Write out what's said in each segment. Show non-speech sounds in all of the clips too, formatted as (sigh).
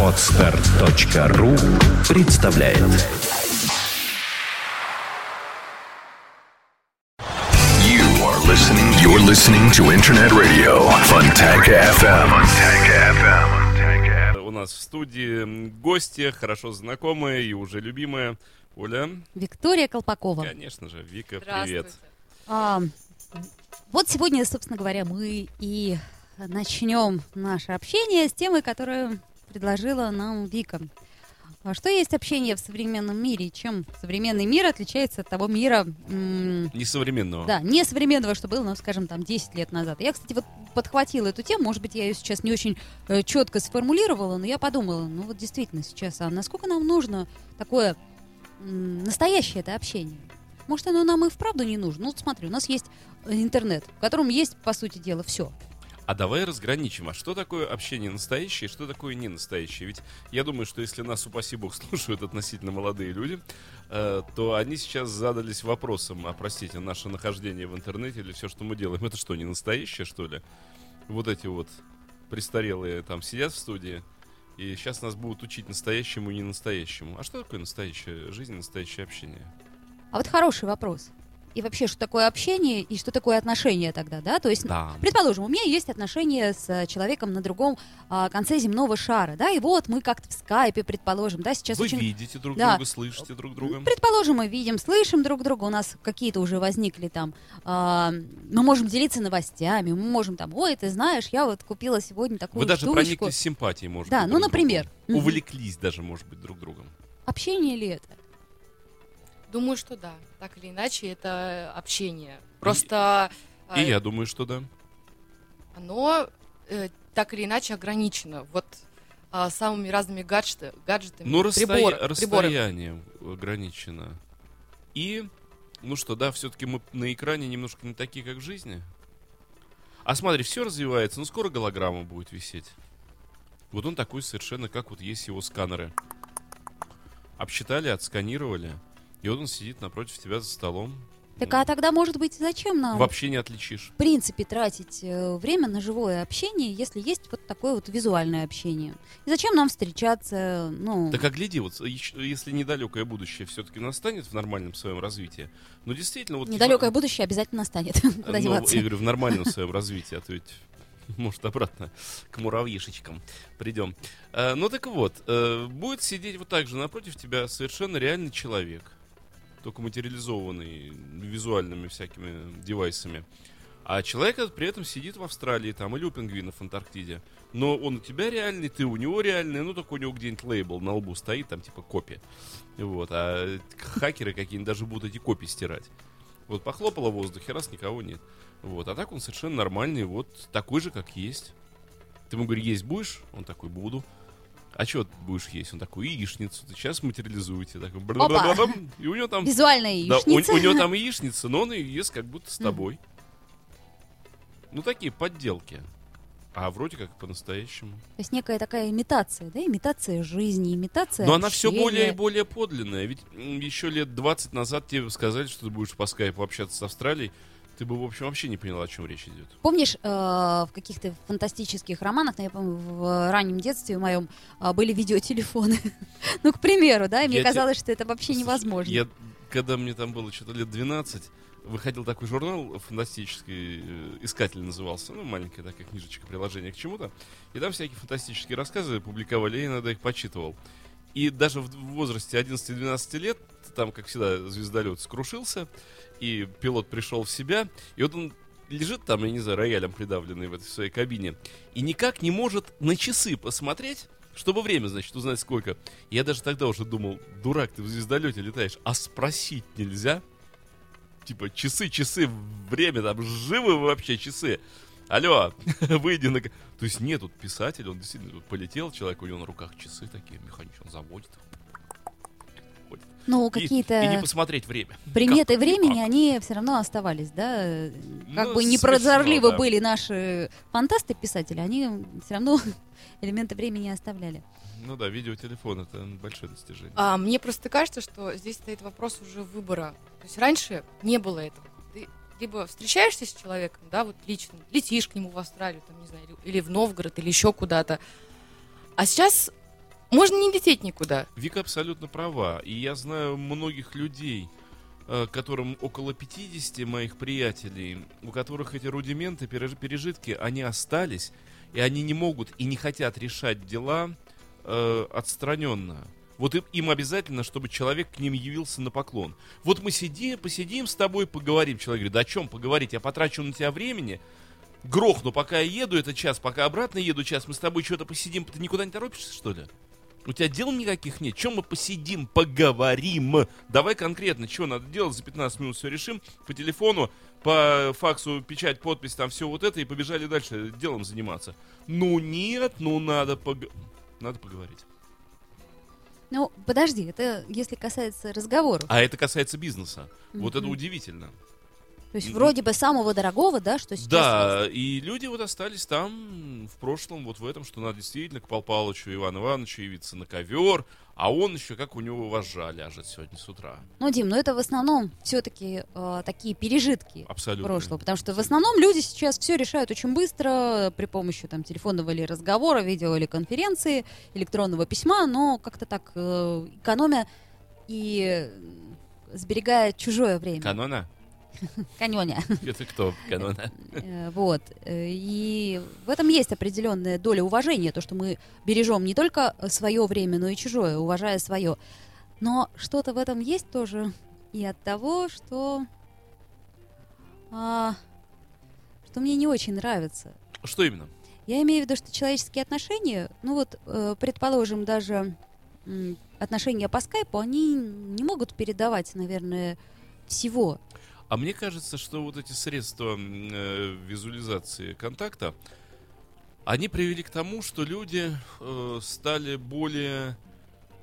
Отстар.ру представляет You are listening. You're listening to Internet Radio Fontanka FM. Fontanka FM. У нас в студии гости, хорошо знакомая и уже любимая Оля. Виктория Колпакова. Конечно же, Вика, привет. А, вот сегодня, собственно говоря, мы и начнем наше общение с темой, которую предложила нам Вика. А что есть общение в современном мире? Чем современный мир отличается от того мира, Несовременного. да, не современного, что было, ну, скажем, там, 10 лет назад. Я, кстати, вот подхватила эту тему, может быть, я ее сейчас не очень э, четко сформулировала, но я подумала, ну, вот действительно сейчас, а насколько нам нужно такое настоящее это общение? Может, оно нам и вправду не нужно? Ну, вот смотри, у нас есть э, интернет, в котором есть, по сути дела, все. А давай разграничим, а что такое общение настоящее, что такое не настоящее? Ведь я думаю, что если нас, упаси бог, (laughs) слушают относительно молодые люди, э, то они сейчас задались вопросом, а простите, наше нахождение в интернете или все, что мы делаем, это что, не настоящее, что ли? Вот эти вот престарелые там сидят в студии, и сейчас нас будут учить настоящему и не настоящему. А что такое настоящая жизнь, настоящее общение? А вот хороший вопрос. И вообще, что такое общение и что такое отношения тогда, да? То есть, Да. предположим, у меня есть отношения с э, человеком на другом а, конце земного шара, да, и вот мы как-то в скайпе, предположим, да, сейчас Вы очень... видите друг Да. друга, слышите друг друга. Предположим, мы видим, слышим друг друга, у нас какие-то уже возникли там, а, мы можем делиться новостями, мы можем там, ой, ты знаешь, я вот купила сегодня такую Вы даже прониклись симпатией, может Да, быть, ну, друг к например. другу. Мгм. Увлеклись даже, может быть, друг другом. Общение ли это? Думаю, что да. Так или иначе, это общение. Просто И а, я думаю, что да. оно э, так или иначе ограничено. Вот а, самыми разными гаджеты, гаджетами, Ну, расстоя- прибор- приборами. расстояние ограничено. И, ну что, да, все-таки мы на экране немножко не такие, как в жизни. А смотри, все развивается, ну скоро голограмма будет висеть. Вот он такой совершенно, как вот есть его сканеры. Обсчитали, отсканировали, и вот он сидит напротив тебя за столом. Так а тогда, может быть, зачем нам Вообще не отличишь. в принципе тратить э, время на живое общение, если есть вот такое вот визуальное общение? И зачем нам встречаться, ну... Так а гляди, вот если недалекое будущее все-таки настанет в нормальном своем развитии, ну действительно, вот... Недалекое будущее обязательно настанет. (laughs) (laughs) Куда Ну, я говорю, в нормальном своем развитии, а то ведь может обратно к муравьишечкам придем. Э, ну так вот, э, будет сидеть вот так же напротив тебя совершенно реальный человек, только материализованный визуальными всякими девайсами. А человек этот при этом сидит в Австралии там или у пингвинов в Антарктиде. Но он у тебя реальный, ты у него реальный, ну только у него где-нибудь лейбл на лбу стоит, там типа копия. Вот, а хакеры какие-нибудь даже будут эти копии стирать. Вот похлопало в воздухе, раз никого нет. Вот, а так он совершенно нормальный, вот такой же, как есть. Ты ему говоришь, есть будешь? Он такой, буду. А что будешь есть? Он такой, яичницу. Ты сейчас материализуете. Такой, бра-бра-бра-бам. и у него там... Визуальная Да, у, яичница. у него там яичница, но он ее ест как будто с тобой. Ну, такие подделки. А вроде как по-настоящему. То есть некая такая имитация, да? Имитация жизни, имитация Но она все более и более подлинная. Ведь еще лет 20 назад тебе сказали, что ты будешь по скайпу общаться с Австралией. Ты бы, в общем, вообще не поняла, о чем речь идет. Помнишь, э, в каких-то фантастических романах, ну, я помню, в раннем детстве моем а, были видеотелефоны. (laughs) ну, к примеру, да, и мне Я те- казалось, что это вообще невозможно. Я, когда мне там было что-то лет 12, выходил такой журнал фантастический, э, «Искатель» назывался, ну, маленькая такая книжечка, приложение к чему-то, и там всякие фантастические рассказы публиковали, я иногда их почитывал. И даже в возрасте 11-12 лет, там, как всегда, звездолет скрушился, и пилот пришел в себя, и вот он лежит там, я не знаю, роялем придавленный в этой своей кабине, и никак не может на часы посмотреть, чтобы время, значит, узнать сколько. Я даже тогда уже думал, дурак, ты в звездолете летаешь, а спросить нельзя? Типа, часы, часы, время, там, живы вы вообще часы? Алло, (laughs) выйди на... То есть нет, тут писатель, он действительно полетел, человек, у него на руках часы такие, механически, он заводит. Ходит. Ну, И- какие-то И, не посмотреть время. приметы Как? времени, Как? они все равно оставались, да? э, Как Ну, бы смешно, непрозорливо да. были наши фантасты-писатели, они все равно (laughs) элементы времени оставляли. Ну да, видеотелефон это большое достижение. А, мне просто кажется, что здесь стоит вопрос уже выбора. То есть раньше не было этого. Либо встречаешься с человеком, да, вот лично, летишь к нему в Австралию, там, не знаю, или- в Новгород, или еще куда-то. А сейчас можно не лететь никуда. Вика абсолютно права. И я знаю многих людей, э, которым около 50 моих приятелей, у которых эти рудименты, переж- пережитки, они остались, и они не могут и не хотят решать дела э, отстраненно. Вот им, обязательно, чтобы человек к ним явился на поклон. Вот мы сидим, посидим с тобой, поговорим. Человек говорит, да о чем поговорить? Я потрачу на тебя времени, грохну, пока я еду, это час, пока обратно еду час, мы с тобой что-то посидим, ты никуда не торопишься, что ли? У тебя дел никаких нет. Чем мы посидим, поговорим? Давай конкретно, что надо делать, за 15 минут все решим. По телефону, по факсу, печать, подпись, там все вот это, и побежали дальше делом заниматься. Ну нет, ну надо пог... Надо поговорить. Ну, подожди, это если касается разговоров. А это касается бизнеса. Вот это удивительно. То есть вроде бы самого дорогого, да, что сейчас Да, и люди вот остались там, в прошлом, вот в этом, что надо действительно к Пал Палычу Ивану Ивановичу явиться на ковер, а он еще, как у него вожжа ляжет сегодня с утра. Ну, Дим, ну это в основном все-таки такие пережитки Абсолютно. прошлого, потому что в основном люди сейчас все решают очень быстро при помощи там телефонного или разговора, видео или конференции, электронного письма, но как-то так э, экономя и э, сберегая чужое время. Канона? (laughs) Канёня. (laughs) Это кто? Канона? Э, Вот. И в этом есть определенная доля уважения, то, что мы бережем не только свое время, но и чужое, уважая свое. Но что-то в этом есть тоже и от того, что, а, что мне не очень нравится. Что именно? Я имею в виду, что человеческие отношения, ну вот, э, предположим, даже отношения по скайпу, они не могут передавать, наверное, всего. А мне кажется, что вот эти средства э, визуализации контакта, они привели к тому, что люди э, стали более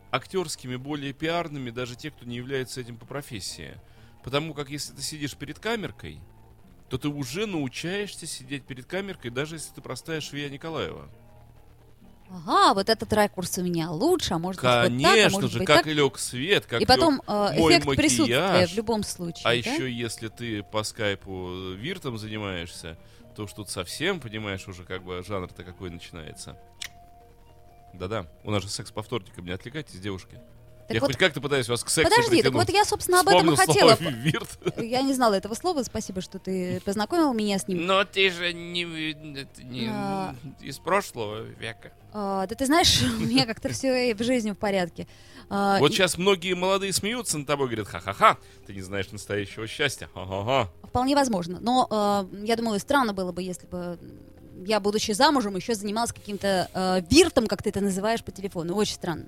актерскими, более пиарными, даже те, кто не является этим по профессии. Потому как если ты сидишь перед камеркой, то ты уже научаешься сидеть перед камеркой, даже если ты простая швея Николаева. Ага, вот этот ракурс у меня лучше, а может быть вот так, а Конечно может же, быть как так. и лег свет, как И потом э, мой эффект присутствия макияж. в любом случае. А да? еще если ты по скайпу э, виртом занимаешься, то уж тут совсем, понимаешь, уже как бы жанр-то какой начинается. Да-да, у нас же секс по вторникам, не отвлекайтесь, девушки. Так я вот, хоть как-то пытаюсь вас к сексу подожди, так притянуть. вот я, собственно, об этом и Вспомнил хотела. слово вирт. Я не знала этого слова, спасибо, что ты познакомил меня с ним. Но ты же не, это не А. из прошлого века. А, да ты знаешь, (laughs) у меня как-то все в жизни в порядке. А, Вот и сейчас многие молодые смеются над тобой, говорят, ха-ха-ха, ты не знаешь настоящего счастья, ха-ха-ха. Вполне возможно. Но а, я думаю, странно было бы, если бы я, будучи замужем, еще занималась каким-то а, виртом, как ты это называешь по телефону. Очень странно.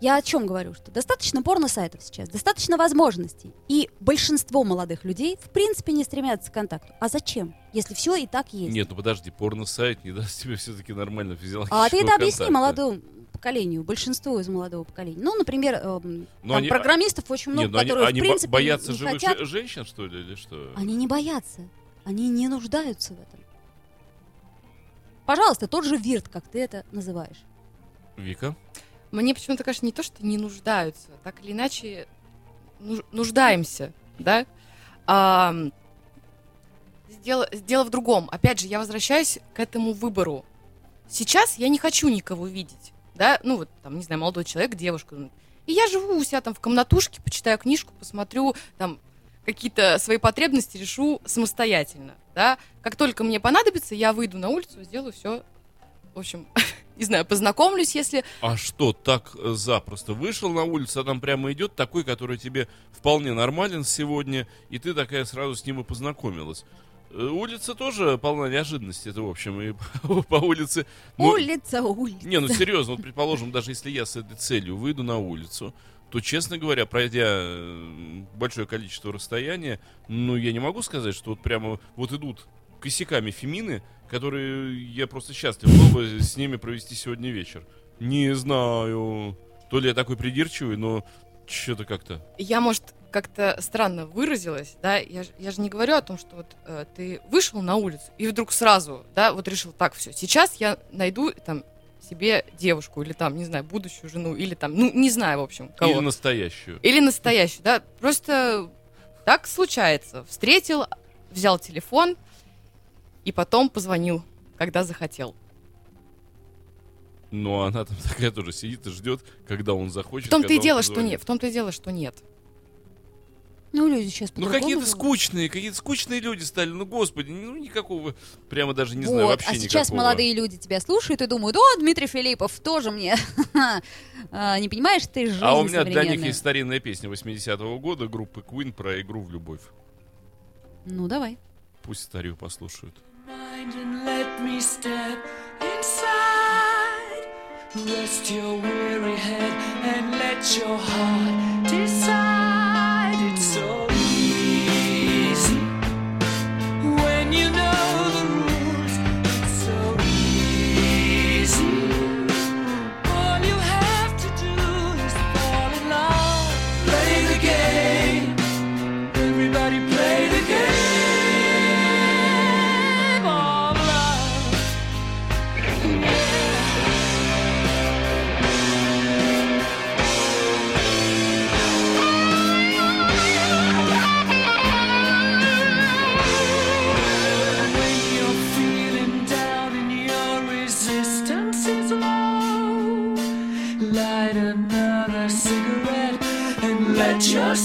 Я о чем говорю? Что достаточно порно-сайтов сейчас, достаточно возможностей. И большинство молодых людей, в принципе, не стремятся к контакту. А зачем? Если все и так есть. Нет, ну подожди, порно-сайт не даст тебе все-таки нормально физиологического А ты это объясни контакта. молодому поколению, большинству из молодого поколения. Ну, например, эм, Но там они- программистов очень много, Нет, ну которые, они в принципе, боятся не живых хотят. же- женщин, что ли, или что? Они не боятся. Они не нуждаются в этом. Пожалуйста, тот же вирт, как ты это называешь. Вика? Мне почему-то кажется не то, что не нуждаются, так или иначе нуж- нуждаемся, да? А, дело, дело в другом. Опять же, я возвращаюсь к этому выбору. Сейчас я не хочу никого видеть, да? Ну вот, там, не знаю, молодой человек, девушка. И я живу у себя там в комнатушке, почитаю книжку, посмотрю, там, какие-то свои потребности решу самостоятельно, да? Как только мне понадобится, я выйду на улицу, сделаю все, в общем, (laughs) не знаю, познакомлюсь, если А что, так э, запросто? Вышел на улицу, а там прямо идет такой, который тебе вполне нормален сегодня, и ты такая сразу с ним и познакомилась. Э, Улица тоже полна неожиданностей, это в общем, и (laughs) по улице... ну, улица, улица. Не, ну серьезно, вот предположим, даже если я с этой целью выйду на улицу, то, честно говоря, пройдя э, большое количество расстояния, ну, я не могу сказать, что вот прямо вот идут косяками фемины, которые я просто счастлив был бы с ними провести сегодня вечер. Не знаю. То ли я такой придирчивый, но что-то как-то. я, может, как-то странно выразилась, да, я, я же не говорю о том, что вот э, ты вышел на улицу и вдруг сразу, да, вот решил, так, все, сейчас я найду там себе девушку или там, не знаю, будущую жену или там, ну, не знаю, в общем, кого. Или настоящую. Или настоящую, да, просто Так случается. Встретил, взял телефон и потом позвонил, когда захотел. Но она там (laughs) такая тоже сидит и ждет, когда он захочет. В том-то и дело, что нет. В том-то и дело, что нет. Ну, люди сейчас Ну какие-то живут. скучные, какие-то скучные люди стали. Ну господи, ну никакого, прямо даже не знаю Вот, вообще а сейчас никакого. молодые люди тебя слушают и думают, о, Дмитрий Филиппов тоже мне. (laughs) А, Не понимаешь, ты жизнь А у меня для них есть старинная песня 80-го года группы Queen про игру в любовь. Ну, давай. Пусть старью послушают. Mind and let me step inside. Rest your weary head and let your heart decide.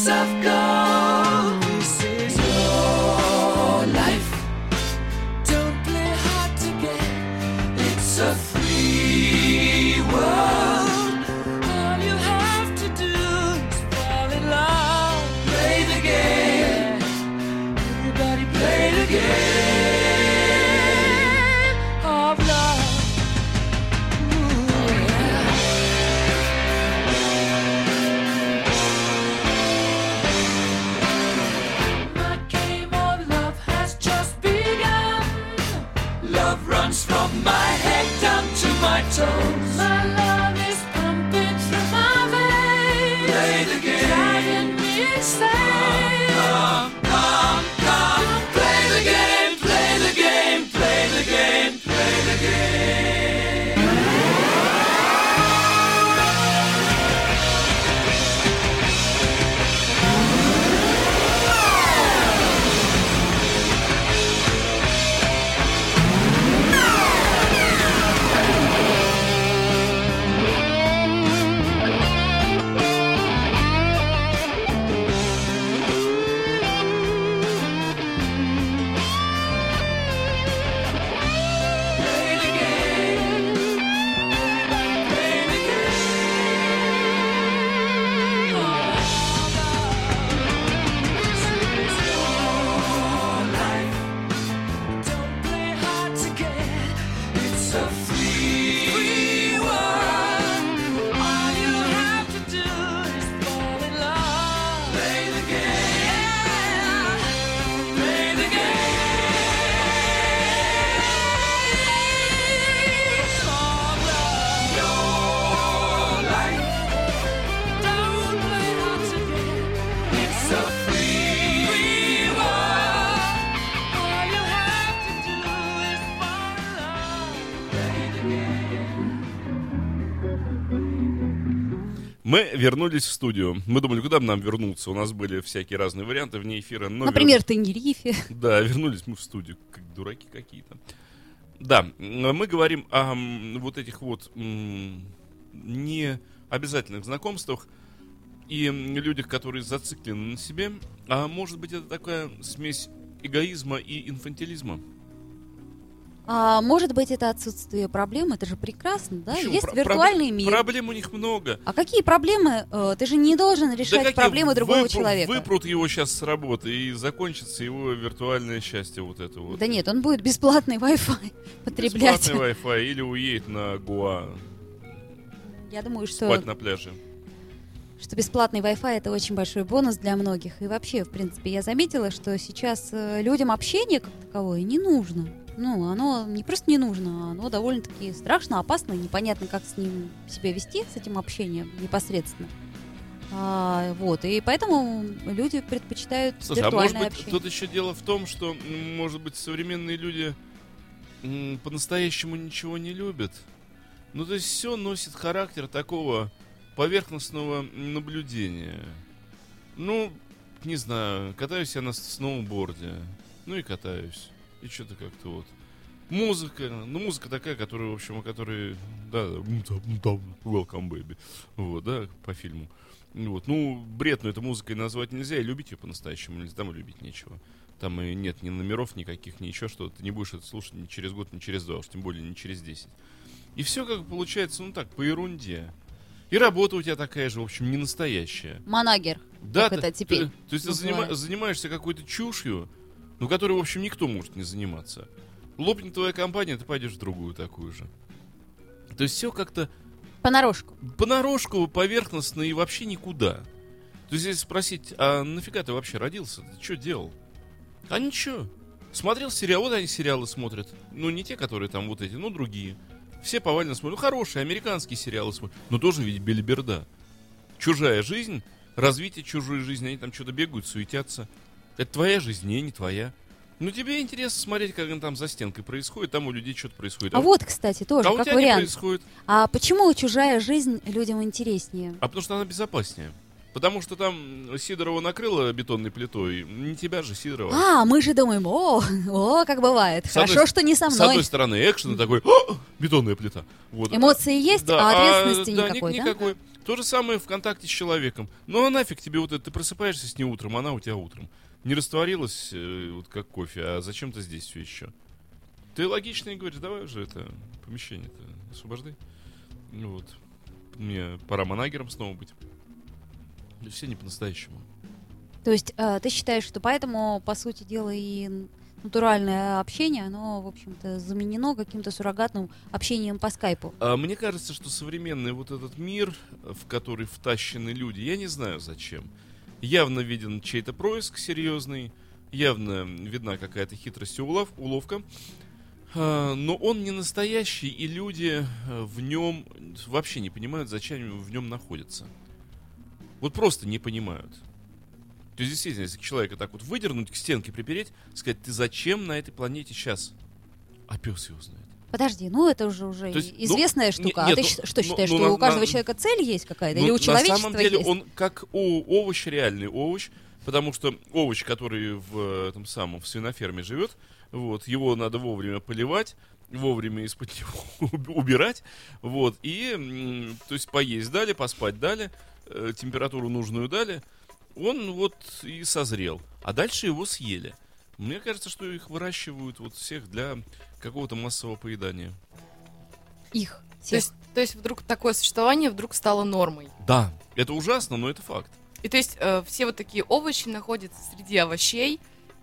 of God. Мы вернулись в студию. Мы думали, куда бы нам вернуться. У нас были всякие разные варианты вне эфира. но Например, Тенерифе. Да, вернулись мы в студию, как дураки какие-то. Да, мы говорим о вот этих вот не обязательных знакомствах и людях, которые зациклены на себе. А может быть, это такая смесь эгоизма и инфантилизма? А может быть, это отсутствие проблем, это же прекрасно, да? Почему? Есть Про- виртуальный мир. Проблем у них много. А какие проблемы? Э, Ты же не должен решать какие? проблемы другого Выпру- человека. Выпрут его сейчас с работы и закончится его виртуальное счастье вот это вот. Да нет, он будет бесплатный Wi-Fi (laughs) потреблять. Бесплатный Wi-Fi или уедет на Гуа Я думаю, что, спать на пляже. что бесплатный Wi-Fi это очень большой бонус для многих. И вообще, в принципе, я заметила, что сейчас э, людям общение как таковое не нужно. Ну, оно не просто не нужно, а оно довольно-таки страшно, опасно, непонятно, как с ним себя вести, с этим общением непосредственно. А, вот, и поэтому люди предпочитают Слушай, а может виртуальное быть, общение. тут еще дело в том, что, может быть, современные люди по-настоящему ничего не любят. Ну, то есть все носит характер такого поверхностного наблюдения. Ну, не знаю, катаюсь я на сноуборде. Ну и катаюсь. И что-то как-то вот. Музыка, ну музыка такая, которая, в общем, о которой, да, welcome baby, вот, да, по фильму. Вот, ну, бред, но это музыкой назвать нельзя, и любить ее по-настоящему нельзя, там и любить нечего. Там и нет ни номеров никаких, ни еще что-то. Ты не будешь это слушать ни через год, ни через два, уж тем более не через десять. И все как получается, ну так, по ерунде. И работа у тебя такая же, в общем, не настоящая. Манагер. Да, Как ты- это теперь ты- то есть ты занима- занимаешься какой-то чушью, ну, которой, в общем, никто может не заниматься. Лопнет твоя компания, ты пойдешь в другую такую же. То есть все как-то Понарошку. понарошку, поверхностно и вообще никуда. То есть если спросить, а нафига ты вообще родился? Ты что делал? А ничего. Смотрел сериал, вот они сериалы смотрят. Ну, не те, которые там вот эти, но другие. Все повально смотрят. Ну, хорошие, американские сериалы смотрят. Но тоже ведь белиберда. Чужая жизнь, развитие чужой жизни, они там что-то бегают, суетятся. Это твоя жизнь, не, не твоя. Ну, тебе интересно смотреть, как там за стенкой происходит, там у людей что-то происходит. А вот, кстати, тоже, а у как тебя не вариант. происходит. А почему чужая жизнь людям интереснее? А потому что она безопаснее. Потому что там Сидорова накрыла бетонной плитой. Не тебя же, Сидорова. А, мы же думаем, о, о, как бывает. С одной Хорошо, с- что не со С мной. одной стороны, экшен такой, «О, бетонная плита. Вот. Эмоции есть, Да, а ответственности да, ни- никакой, да? никакой. То же самое в контакте с человеком. Ну а нафиг тебе вот это, ты просыпаешься с ней утром, она у тебя утром. Не растворилась, э, вот как кофе, а зачем ты здесь все еще? Ты логично и говоришь, давай уже это помещение-то освобождай. Ну вот. Мне пора манагером снова быть. Да все не по-настоящему. То есть э, ты считаешь, что поэтому, по сути дела, и натуральное общение, оно, в общем-то, заменено каким-то суррогатным общением по скайпу? А мне кажется, что современный вот этот мир, в который втащены люди, я не знаю зачем. Явно виден чей-то происк серьезный, явно видна какая-то хитрость и улов, уловка. А, Но он не настоящий, и люди э, в нем вообще не понимают, зачем в нем находятся. Вот просто не понимают. То есть, действительно, если человека так вот выдернуть, к стенке припереть, сказать, ты зачем на этой планете сейчас? А пес его знает. Подожди, ну это уже уже То есть, ну, известная не- штука. нет, а ты ну, что ну, считаешь, ну, что на- у каждого на- человека цель есть какая-то? Ну, Или у на человечества самом деле есть? он как о- овощ, реальный овощ, потому что овощ, который в этом самом в свиноферме живет, вот, его надо вовремя поливать, вовремя из-под (laughs) него уб- убирать, вот, и, то есть, поесть дали, поспать дали, э, температуру нужную дали, он вот и созрел, а дальше его съели. Мне кажется, что их выращивают вот всех для какого-то массового поедания. Их. То есть, то есть вдруг такое существование вдруг стало нормой. Да, это ужасно, но это факт. И то есть э, все вот такие овощи находятся среди овощей.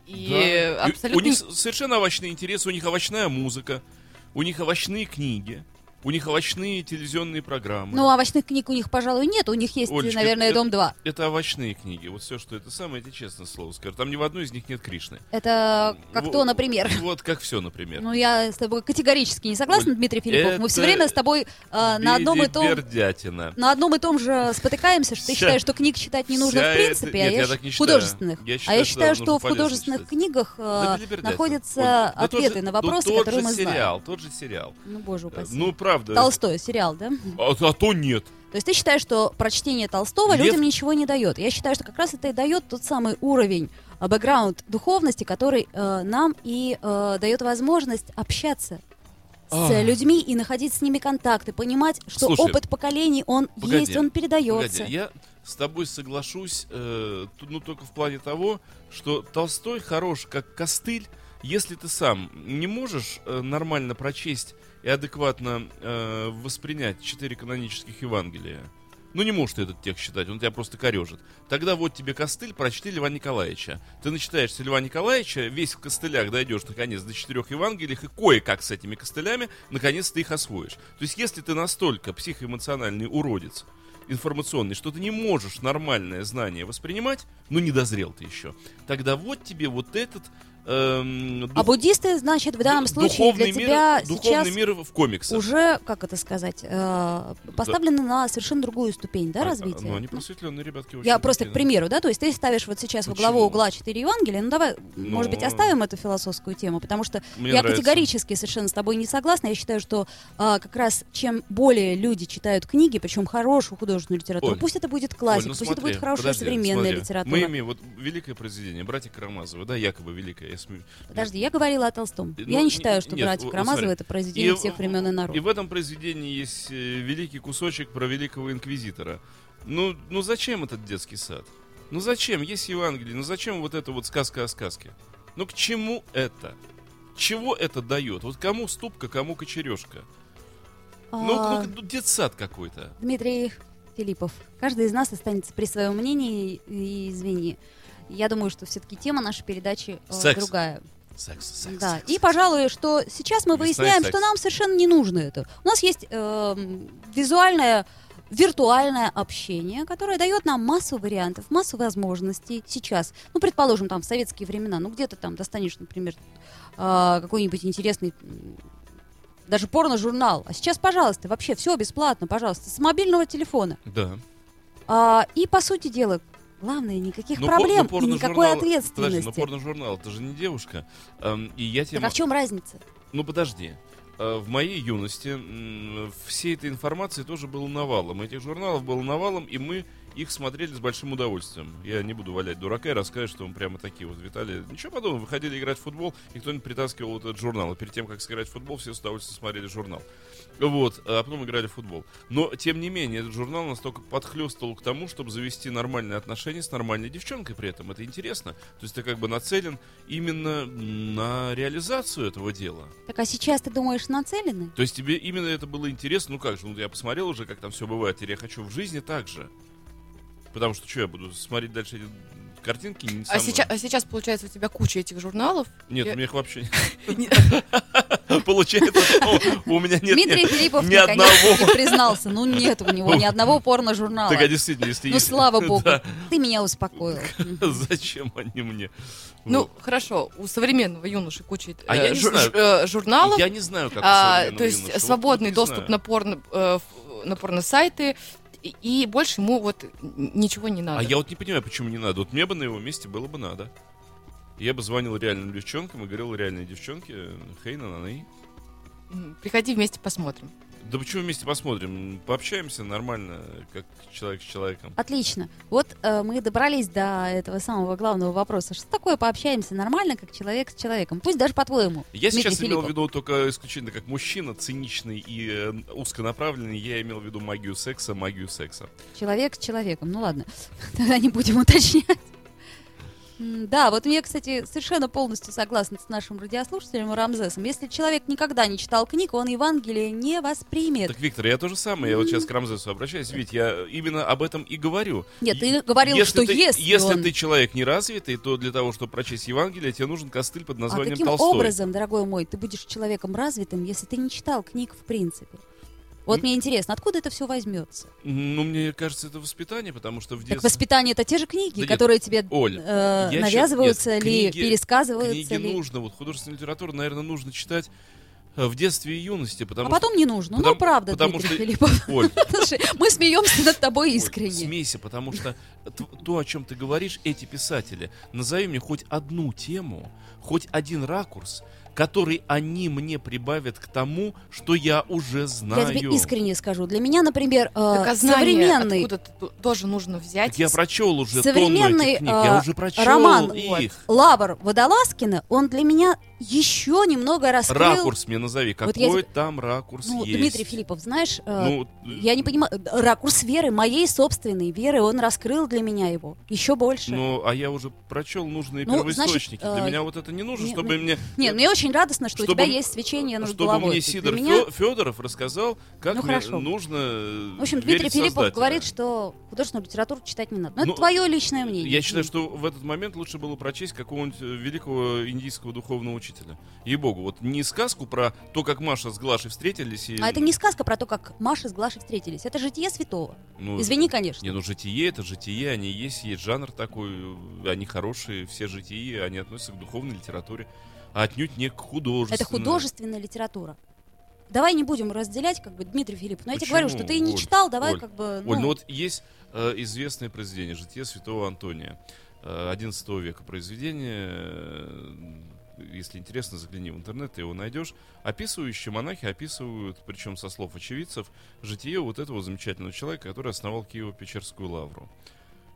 И Да. И абсолютно... У них совершенно овощные интересы, у них овощная музыка, у них овощные книги, у них овощные телевизионные программы. Ну, овощных книг у них, пожалуй, нет. У них есть, Олечка, наверное, это- Дом-2. Это овощные книги. Вот все, что это самое, тебе честно слово скажу. Там ни в одной из них нет Кришны. Это как Во- то, например. (laughs) Вот как все, например. Ну, я с тобой категорически не согласна, Оль, Дмитрий Филиппов. Мы все это время с тобой э, на одном и том... Билибердятина. На одном и том же спотыкаемся, что ты Вся- считаешь, что книг читать не нужно в принципе, это- а я, так не художественных. Я а я считаю, что в художественных читать. книгах э, Да билибердятина. находятся Оль, тот ответы же- на вопросы, тот которые же мы знаем. сериал, тот же сериал. Ну, боже упаси. Ну, правда. Толстой сериал, да? А, а то нет. То есть ты считаешь, что прочтение Толстого Лев- людям ничего не дает? Я считаю, что как раз это и дает тот самый уровень, э, бэкграунд духовности, который э, нам и э, дает возможность общаться с э, людьми и находить с ними контакты, понимать, что Слушай, опыт поколений, он погоди, есть, он передается. Погоди, я с тобой соглашусь, э, ну только в плане того, что Толстой хорош как костыль, если ты сам не можешь э, нормально прочесть и адекватно э, воспринять четыре канонических Евангелия. Ну не можешь ты этот текст читать, он тебя просто корежит. Тогда вот тебе костыль, прочти Льва Николаевича. Ты начитаешься Льва Николаевича, весь в костылях дойдешь наконец до четырех Евангелий, и кое-как с этими костылями наконец ты их освоишь. То есть если ты настолько психоэмоциональный уродец, информационный, что ты не можешь нормальное знание воспринимать, ну не дозрел ты еще, тогда вот тебе вот этот эм, дух- А буддисты, значит, в данном случае для духовный мир- тебя духовный сейчас мир в комиксах. уже, как это сказать, э, поставлены на совершенно другую ступень, да, А- а, развития? Ну, они просветленные ребятки. Я очень просто, к примеру, да, то есть ты ставишь вот сейчас во главу Почему? угла четыре Евангелия, ну давай, может быть, Ну. оставим эту философскую тему, потому что Мне я нравится. категорически совершенно с тобой не согласна. Я считаю, что а, как раз чем более люди читают книги, причем хорошую художественную литературу, Оль, пусть это будет Оль, классика, ну пусть смотри, это будет хорошая подожди, современная смотри. литература. Мы имеем вот великое произведение «Братья Карамазовы», да, якобы великое. Смею- Подожди, я говорила о Толстом. Ну, я не считаю, что нет, «Братья Карамазовы» это произведение И всех времен и народов. И в этом произведении есть э, великий кусочек про великого инквизитора. Ну, ну зачем этот детский сад? Ну зачем? Есть Евангелие. Ну зачем вот эта вот сказка о сказке? Ну к чему это? Чего это дает? Вот кому ступка, кому кочережка? Ну, А, ну, детсад какой-то. Дмитрий Филиппов, каждый из нас останется при своем мнении, и извини. Я думаю, что все-таки тема нашей передачи э, Секс. другая. Секс, секс, Да, секс. и, пожалуй, что сейчас мы Весна выясняем, секс. что нам совершенно не нужно это. У нас есть эм, визуальное, виртуальное общение, которое дает нам массу вариантов, массу возможностей сейчас. Ну, предположим, там в советские времена, ну, где-то там достанешь, например, а, какой-нибудь интересный даже порно-журнал. А сейчас, пожалуйста, вообще все бесплатно, пожалуйста, с мобильного телефона. Да. А, и, по сути дела, главное, никаких Но по- но проблем и порно-журнал- никакой Подожди, но ответственности. порно-журнал, это же не девушка. Эм, и я тебе... Так а в чем разница? Ну подожди. Э, В моей юности м, всей этой информации тоже было навалом. Этих журналов было навалом, и мы их смотрели с большим удовольствием. Я не буду валять дурака и рассказать, что мы прямо такие вот витали. Ничего подобного, выходили играть в футбол, и кто-нибудь притаскивал вот этот журнал. И перед тем, как сыграть в футбол, все с удовольствием смотрели журнал. Вот, а потом играли в футбол. Но, тем не менее, этот журнал настолько подхлестывал к тому, чтобы завести нормальные отношения с нормальной девчонкой при этом. Это интересно. То есть ты как бы нацелен именно на реализацию этого дела. Так а сейчас ты думаешь нацелены? То есть тебе именно это было интересно? Ну как же, ну я посмотрел уже, как там все бывает, теперь я хочу в жизни так же. Потому что что, я буду смотреть дальше эти картинки? Не А сейчас, а сейчас, получается, у тебя куча этих журналов. Нет, Я- у меня их вообще (laughs) (laughs) (laughs) (laughs) Получается, что у меня нет Дмитрий ни- Филиппов ни одного. признался. Ну нет у него ни (laughs) одного порно-журнала. Так, а действительно, если Ну слава (laughs) богу, ты меня успокоил. Зачем они мне? Ну, Вот. хорошо, у современного юноши куча А э, я знаю. э, журналов. Я не знаю, как А, то есть юноши. Свободный вот доступ знаю. на порно, э, на порно-сайты, и, и больше ему вот ничего не надо. А я вот не понимаю, почему не надо. Вот мне бы на его месте было бы надо. Я бы звонил реальным девчонкам и говорил реальные девчонки, хей, на на М, Приходи вместе посмотрим. Да почему вместе посмотрим? Пообщаемся нормально, как человек с человеком. Отлично. Вот э, мы добрались до этого самого главного вопроса. Что такое пообщаемся нормально, как человек с человеком? Пусть даже по-твоему. Я Дмитрий сейчас имел в Филиппов. виду только исключительно как мужчина, циничный и э, узконаправленный. Я имел в виду магию секса, магию секса. Человек с человеком. Ну ладно, (laughs) тогда не будем уточнять. Да, вот я, кстати, совершенно полностью согласна с нашим радиослушателем Рамзесом. Если человек никогда не читал книг, он Евангелие не воспримет. Так, Виктор, я то же самое. Я вот сейчас к Рамзесу обращаюсь. Ведь я именно об этом и говорю. Нет, ты говорил, что ты, если если он- ты человек неразвитый, то для того, чтобы прочесть Евангелие, тебе нужен костыль под А названием каким Толстой. образом, дорогой мой, ты будешь человеком развитым, если ты не читал книг в принципе? Вот мне интересно, откуда это все возьмется? Ну, мне кажется, это воспитание, потому что в Так детстве... воспитание это те же книги, Да нет, которые тебе Оль, э, навязываются нет, ли, книги- пересказываются Книги ли. нужно, вот художественную литературу, наверное, нужно читать э, в детстве и юности, потому А потом не нужно. потому- ну, правда, потому Дмитрий что- Филиппов. Оль, (laughs) мы смеемся над тобой Оль, искренне. смейся, потому что то, о чем ты говоришь, эти писатели, назови мне хоть одну тему, хоть один ракурс, который они мне прибавят к тому, что я уже знаю. Я тебе искренне скажу. Для меня, например, э, Так а современный тоже нужно взять. Так я прочел уже современный тонну этих книг, я э, уже прочел роман их. Лавр Водолазкина, он для меня еще немного раскрыл... Ракурс мне назови, Вот какой я там ракурс Ну, есть. Дмитрий Филиппов, знаешь, э, Ну, я не понимаю, ракурс веры, моей собственной веры, он раскрыл для меня его еще больше. Ну, а я уже прочел нужные Ну, первоисточники. значит, Для э, меня вот это не нужно, не- чтобы ну, мне... Нет, мне очень очень радостно, что чтобы у тебя есть свечение над Чтобы головой. мне Сидор для меня- Федоров рассказал, как Ну, мне хорошо. нужно э, В общем, Дмитрий Филиппов Создателя. говорит, что художественную литературу читать не надо. Но Ну, это твое личное мнение. Я считаю, что в этот момент лучше было прочесть какого-нибудь э, великого индийского духовного учителя. Ей-богу, вот не сказку про то, как Маша с Глашей встретились. И, А это не сказка про то, как Маша с Глашей встретились. Это житие святого. ну, Извини, конечно. Не, ну житие это житие, они есть, есть жанр такой, они хорошие, все житии, они относятся к духовной литературе, а отнюдь не к художественной. Это художественная литература. Давай не будем разделять, как бы, Дмитрий Филиппов. Но я тебе Почему, говорю, что ты не Оль? читал, давай Оль, как бы... Оль, ну, ну вот есть э, известное произведение «Житие святого Антония» э, 11 века произведение. э, Если интересно, загляни в интернет, ты его найдешь. Описывающие монахи описывают, причем со слов очевидцев, житие вот этого замечательного человека, который основал Киево-Печерскую лавру.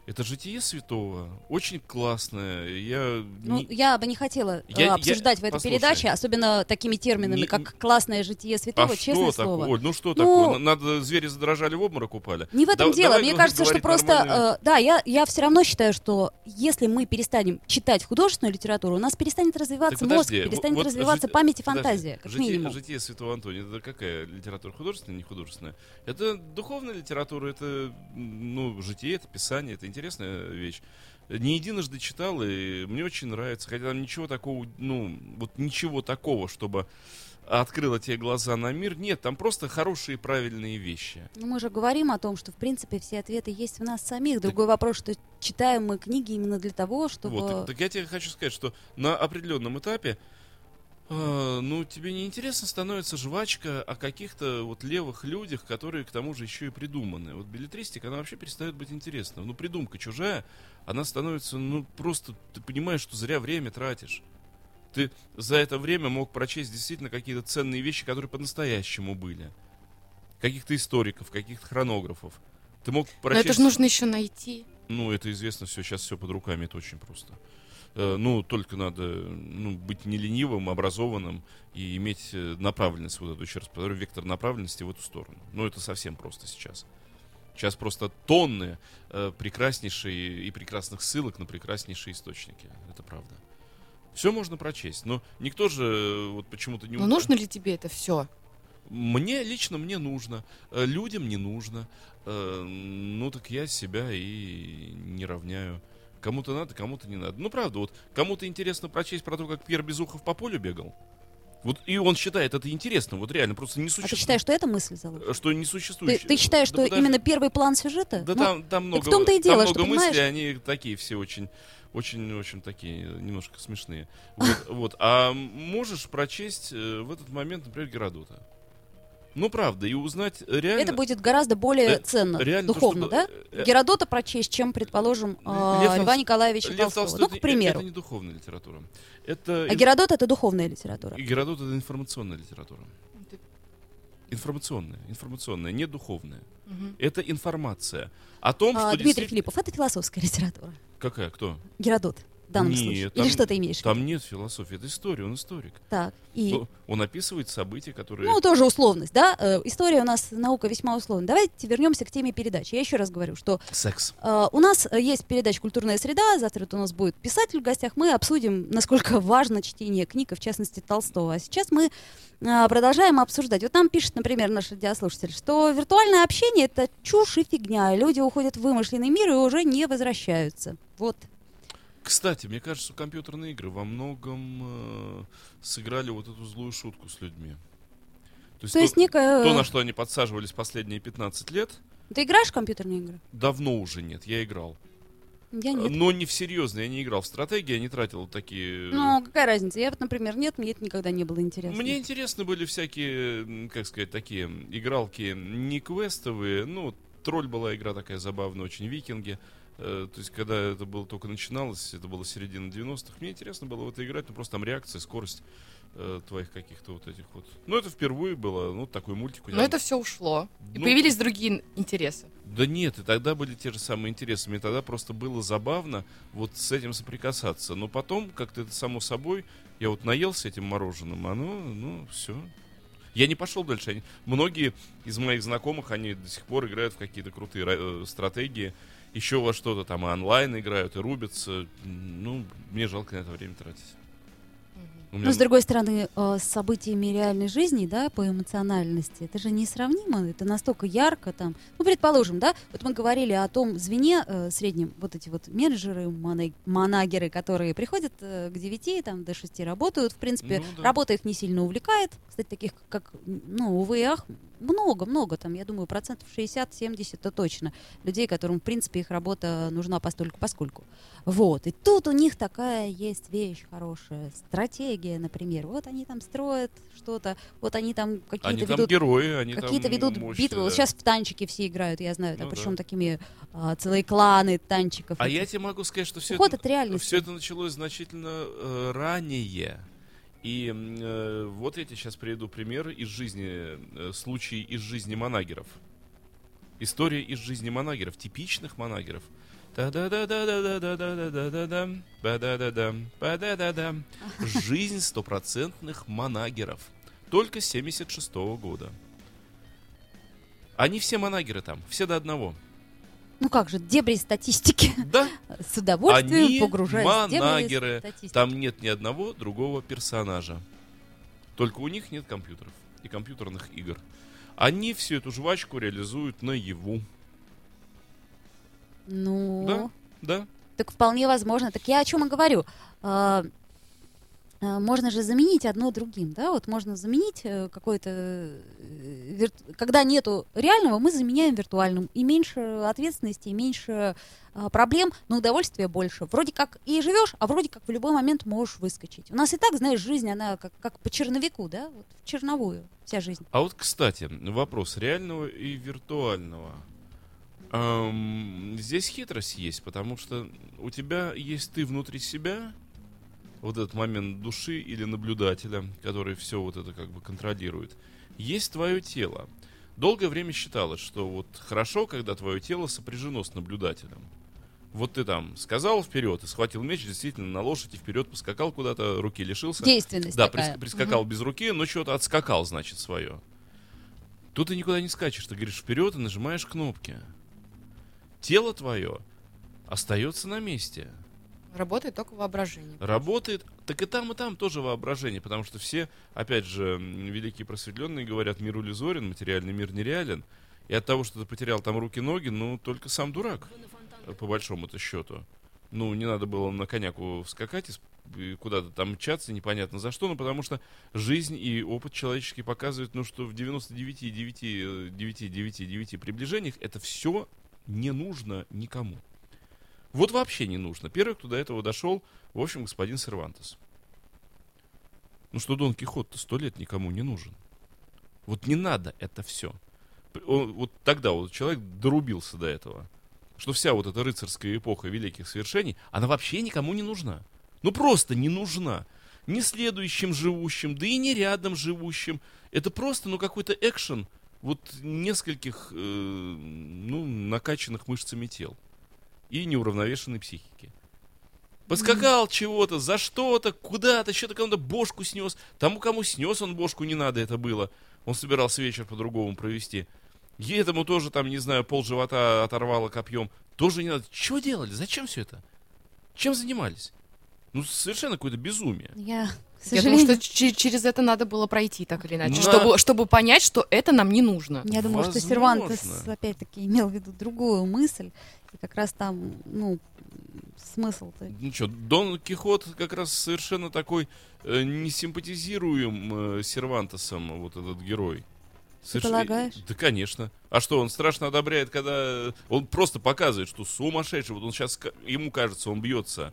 Это житие святого, очень классное. Я Ну, не- я бы не хотела э, Я- я- обсуждать в этой послушай. передаче, особенно такими терминами, Не- как классное житие святого, а честное что слово. такое? Оль, ну что Ну, такое? Надо звери задрожали в обморок упали. Не в этом Да- дело. давай Мне кажется, что просто, э, да, я, я все равно считаю, что если мы перестанем читать художественную литературу, у нас перестанет развиваться Так мозг, подожди, перестанет вот развиваться жити- память и подожди, фантазия, как житие, минимум. житие святого Антония, это какая литература? Художественная, не художественная? Это духовная литература, это, ну, житие, это писание, это интересная вещь. Не единожды читал, и мне очень нравится, хотя там ничего такого, ну, вот ничего такого, чтобы открыло тебе глаза на мир. Нет, там просто хорошие правильные вещи. Ну, мы же говорим о том, что, в принципе, все ответы есть в нас самих. Другой вопрос, что читаем мы книги именно для того, чтобы... Вот, так, так я тебе хочу сказать, что на определенном этапе, ну, тебе не интересно становится жвачка о каких-то вот левых людях, которые к тому же еще и придуманы. Вот билетристика, она вообще перестает быть интересной. Ну, придумка чужая, она становится, ну, просто, ты понимаешь, что зря время тратишь. Ты за это время мог прочесть действительно какие-то ценные вещи, которые по-настоящему были. Каких-то историков, каких-то хронографов. Ты мог Но прочесть... это же нужно еще найти. Ну, это известно все, сейчас все под руками, это очень просто. Э, Ну, только надо ну, быть не ленивым, образованным и иметь э, направленность, вот эту, еще раз повторю, вектор направленности в эту сторону. Ну, это совсем просто сейчас. Сейчас просто тонны э, прекраснейшие и прекрасных ссылок на прекраснейшие источники. Это правда. Все можно прочесть, но никто же э, вот почему-то не... Но нужно ли тебе это все? Мне лично мне нужно, людям не нужно. Э, Ну так я себя и не равняю. Кому-то надо, кому-то не надо. Ну правда, вот кому-то интересно прочесть про то, как Пьер Безухов по полю бегал. Вот и он считает это интересным, вот реально, просто не А ты существует. считаешь, что это мысль заложена? Что не Ты, существует. ты считаешь, что именно первый план сюжета? Да Ну, там, там много, в том-то и дело, там что, много мыслей, понимаешь- они такие все очень, очень, очень такие, немножко смешные. Вот, вот. А можешь прочесть э, в этот момент, например, Геродота. Ну, правда, и узнать реально... Это будет гораздо более Э, ценно, реально то, духовно, что- да? э, Геродота прочесть, чем, предположим, Лев Льва Толст- Николаевича Лев Толстого. Толстой Ну, к примеру. Это не духовная литература. Это... А Геродот это духовная литература. и Геродот это информационная литература. Информационная, информационная, не духовная. Это информация о том, А, что Дмитрий действительно- Филиппов, это философская (laughs) литература. Какая? Кто? Геродот в данном Нет, случае. там- Или что ты имеешь? Там нет философии, это история, он историк. Так, и... Ну, Он описывает события, которые... Ну, тоже условность, да? Э, история у нас, наука весьма условна. Давайте вернемся к теме передачи. Я еще раз говорю, что Секс. э, у нас э, есть передача «Культурная среда», завтра у нас будет писатель в гостях, мы обсудим, насколько (laughs) важно чтение книг, и в частности Толстого. А сейчас мы э, продолжаем обсуждать. Вот нам пишет, например, наш радиослушатель, что виртуальное общение — это чушь и фигня. Люди уходят в вымышленный мир и уже не возвращаются. Вот. Кстати, мне кажется, компьютерные игры во многом э, сыграли вот эту злую шутку с людьми. То есть, То есть то, некая... то, на что они подсаживались последние 15 лет, Ты играешь в компьютерные игры? давно уже нет. Я играл. Я нет. Но не в я не играл в стратегии, я не тратил такие... Ну, какая разница? Я вот, например, нет, мне это никогда не было интересно. Мне интересны были всякие, как сказать, такие игралки не квестовые. Ну, тролль была игра такая забавная, очень викинги. Э, То есть, когда это было только начиналось, это было середина 90-х, мне интересно было в это играть, ну просто там реакция, скорость э, твоих каких-то вот этих вот. Ну, это впервые было, ну, такой мультик. Но это все ушло. И Ну, появились другие интересы. Да нет, и тогда были те же самые интересы. Мне тогда просто было забавно вот с этим соприкасаться. Но потом, как-то это само собой, я вот наелся этим мороженым, оно, ну, все. Я не пошел дальше. Они- многие из моих знакомых, они до сих пор играют в какие-то крутые э, стратегии. Еще во что-то там и онлайн играют, и рубятся. Ну, мне жалко на это время тратить. У меня- Но, с другой стороны, э, с событиями реальной жизни, да, по эмоциональности, это же несравнимо, это настолько ярко там. Ну, предположим, да, вот мы говорили о том звене э, среднем, вот эти вот менеджеры, мана- манагеры, которые приходят э, к 9, там, до 6 работают, в принципе, Ну да. работа их не сильно увлекает. Кстати, таких, как, ну, увы и ах, много-много, там, я думаю, процентов 60-70 это точно. Людей, которым, в принципе, их работа нужна постольку поскольку. Вот. И тут у них такая есть вещь хорошая. Стратегия, например. Вот они там строят что-то, вот они там какие-то Они там ведут герои, они какие-то там ведут мощные, битвы. Вот сейчас в танчики все играют, я знаю, да, Ну причем да. такими а, целые кланы танчиков. А этих. я тебе могу сказать, что все Уход это, от реальности. все это началось значительно э, ранее. И э, вот я тебе сейчас приведу пример из жизни, э, случай из жизни манагеров. История из жизни манагеров, типичных манагеров. Жизнь стопроцентных манагеров. Только 76 -го года. Они все манагеры там, все до одного. Ну как же, дебри статистики. Да, (laughs) С удовольствием Они погружаюсь в дебри манагеры. Там нет ни одного другого персонажа. Только у них нет компьютеров и компьютерных игр. Они всю эту жвачку реализуют наяву. Ну, Да, да. так вполне возможно. Так я о чем и говорю. А, можно же заменить одно другим, да? Вот можно заменить э, какое-то... э, Когда нету реального, мы заменяем виртуальным. И меньше ответственности, и меньше проблем, но удовольствия больше. Вроде как и живешь, а вроде как в любой момент можешь выскочить. У нас и так, знаешь, жизнь, она как, как по черновику, да? Вот в черновую вся жизнь. А вот, кстати, вопрос реального и виртуального. Эм, здесь хитрость есть, потому что у тебя есть ты внутри себя, вот этот момент души или наблюдателя, который все вот это как бы контролирует. Есть твое тело. Долгое время считалось, что вот хорошо, когда твое тело сопряжено с наблюдателем. Вот ты там сказал вперед и схватил меч, действительно на лошади вперед поскакал куда-то, руки лишился. Действенность Да, такая. прис- прискакал без руки, но что-то отскакал, значит, свое. Тут ты никуда не скачешь, ты говоришь вперед и нажимаешь кнопки. Тело твое остается на месте. Работает только воображение. Работает, так и там, и там тоже воображение, потому что все, опять же, великие просветленные говорят, мир иллюзорен, материальный мир нереален. И от того, что ты потерял там руки-ноги, ну, только сам дурак, э, по большому-то счету. Ну, не надо было на коняку вскакать и куда-то там мчаться, непонятно за что, ну, потому что жизнь и опыт человеческий показывают, ну, что в 99,9,9,9 приближениях это все не нужно никому. Вот вообще не нужно. Первый, кто до этого дошел, в общем, господин Сервантес. Ну что Дон Кихот-то сто лет никому не нужен. Вот не надо это все. вот тогда вот человек дорубился до этого. Что вся вот эта рыцарская эпоха великих свершений, она вообще никому не нужна. Ну просто не нужна. Ни следующим живущим, да и не рядом живущим. Это просто, ну, какой-то экшен вот нескольких, э, ну, накачанных мышцами тел и неуравновешенной психики. Поскакал чего-то, за что-то, куда-то, что-то кому-то бошку снес. Тому, кому снес он бошку, не надо это было. Он собирался вечер по-другому провести. И этому тоже, там, не знаю, пол живота оторвало копьем. Тоже не надо. Чего делали? Зачем все это? Чем занимались? Ну, совершенно какое-то безумие. Я, Я думаю, что че- через это надо было пройти так или иначе, На- чтобы, чтобы понять, что это нам не нужно. Я думаю, что. Сервантес опять-таки имел в виду другую мысль. И как раз там, ну, смысл-то. Ну что, Дон Кихот как раз совершенно такой э, несимпатизируем э, Сервантесом, вот этот герой. Ты полагаешь? Да, конечно. А что, он страшно одобряет, когда... э, Он просто показывает, что сумасшедший. Вот он сейчас, ему кажется, он бьется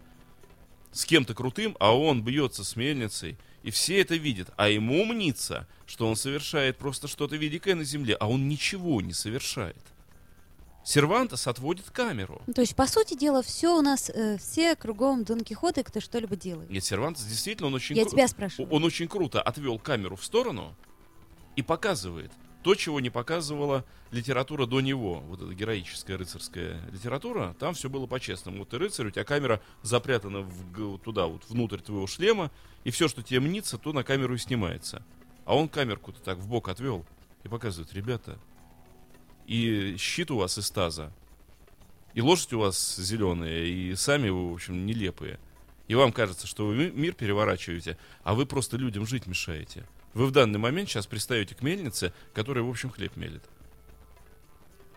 с кем-то крутым, а он бьется с мельницей. И все это видят. А ему мнится, что он совершает просто что-то великое на земле, а он ничего не совершает. Сервантес отводит камеру. Ну, то есть, по сути дела, все у нас, э, все кругом Дон Кихоты, кто что-либо делает. Нет, Сервантес действительно, он очень... Я кру- тебя спрашиваю. Он очень круто отвел камеру в сторону и показывает то, чего не показывала литература до него. Вот эта героическая рыцарская литература, там все было по-честному. Вот ты рыцарь, у тебя камера запрятана в туда, вот внутрь твоего шлема, и все, что тебе мнится, то на камеру и снимается. А он камерку-то так в бок отвел и показывает, ребята, и щит у вас из таза, и лошадь у вас зеленая, и сами вы, в общем, нелепые. и вам кажется, что вы ми- мир переворачиваете, а вы просто людям жить мешаете. Вы в данный момент сейчас пристаете к мельнице, которая, в общем, хлеб мелит.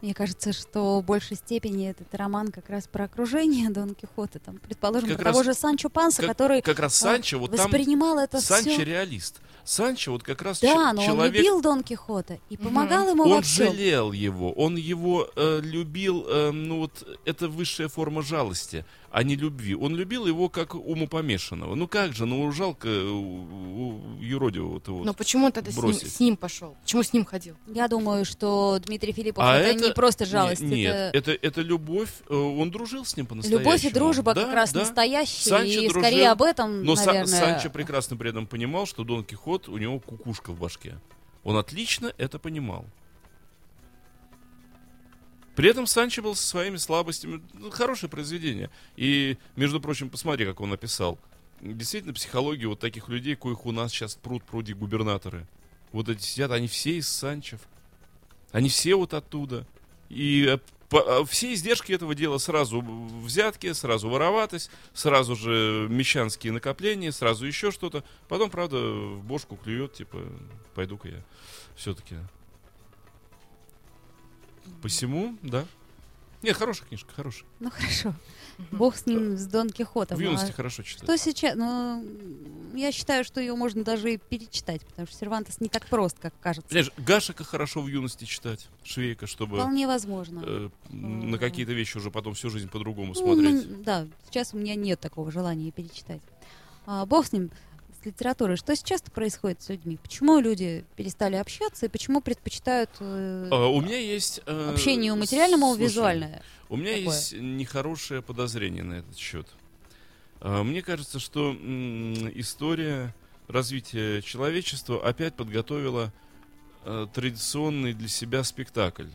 Мне кажется, что в большей степени этот роман как раз про окружение Дон Кихота. Там, предположим, Как про того раз- же Санчо Панса, Как, который как раз а, Санчо, вот там воспринимал это Санчо все. реалист. Санчо вот как раз Да, но он человек... любил Дон Кихота и помогал ему Он во всем. жалел его, он его э, любил, э, ну вот это высшая форма жалости, а не любви. Он любил его как умопомешанного. Ну как же, ну жалко э, юродивого-то вот. Но почему он тогда с ним, с ним пошел? Почему с ним ходил? Я думаю, что Дмитрий Филиппов А это, не просто жалость, Не- Нет, это, это, это любовь. э, Он дружил с ним по-настоящему. любовь и дружба Да, как раз да. настоящие. Санчо и дружил, скорее об этом, Но наверное. Санчо прекрасно при этом понимал, что Дон Кихот, у него кукушка в башке. Он отлично это понимал. При этом Санчо был со своими слабостями. Ну, хорошее произведение. И, между прочим, посмотри, как он написал. Действительно, психология вот таких людей, коих у нас сейчас пруд пруди губернаторы. Вот эти сидят, они все из Санчев. Они все вот оттуда. И э, по- э, все издержки этого дела сразу взятки, сразу вороватость, сразу же мещанские накопления, сразу еще что-то. Потом, правда, в бошку клюет, типа, пойду-ка я все-таки. Посему, да. Нет, хорошая книжка, хорошая. Ну хорошо. Бог с ним, с Дон Кихотом. В Ну, а юности хорошо читать. Что сейчас? Ну, я считаю, что ее можно даже и перечитать, потому что Сервантес не так прост, как кажется. Понимаешь, Гашика хорошо в юности читать, Швейка, чтобы Вполне возможно. э, на какие-то вещи уже потом всю жизнь по-другому Ну, смотреть. ну, да, сейчас у меня нет такого желания перечитать. А, бог с ним, с литературой. Что сейчас происходит с людьми? Почему люди перестали общаться и почему предпочитают э, А, у меня есть... э, общение материальному слушай, визуальное? У меня Такое. есть нехорошее подозрение на этот счет. А, Мне кажется, что история развития человечества опять подготовила э, традиционный для себя спектакль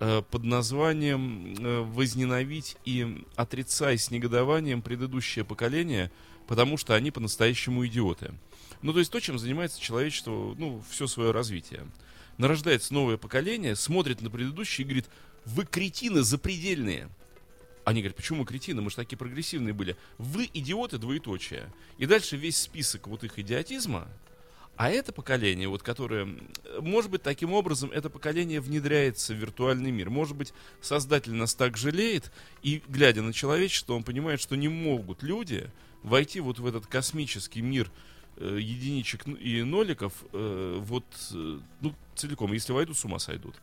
э, под названием э, «Возненавидь и отрицай с негодованием предыдущее поколение, потому что они по-настоящему идиоты». Ну, то есть то, чем занимается человечество, ну, все свое развитие. Нарождается новое поколение, смотрит на предыдущее и говорит, вы кретины запредельные. Они говорят, почему мы кретины? Мы же такие прогрессивные были. Вы идиоты, двоеточие. И дальше весь список вот их идиотизма. А это поколение, вот которое, м, может быть, таким образом это поколение внедряется в виртуальный мир. Может быть, создатель нас так жалеет, и глядя на человечество, он понимает, что не могут люди войти вот в этот космический мир э, единичек ну, и ноликов э, вот, э, ну, целиком. Если войдут, с ума сойдут.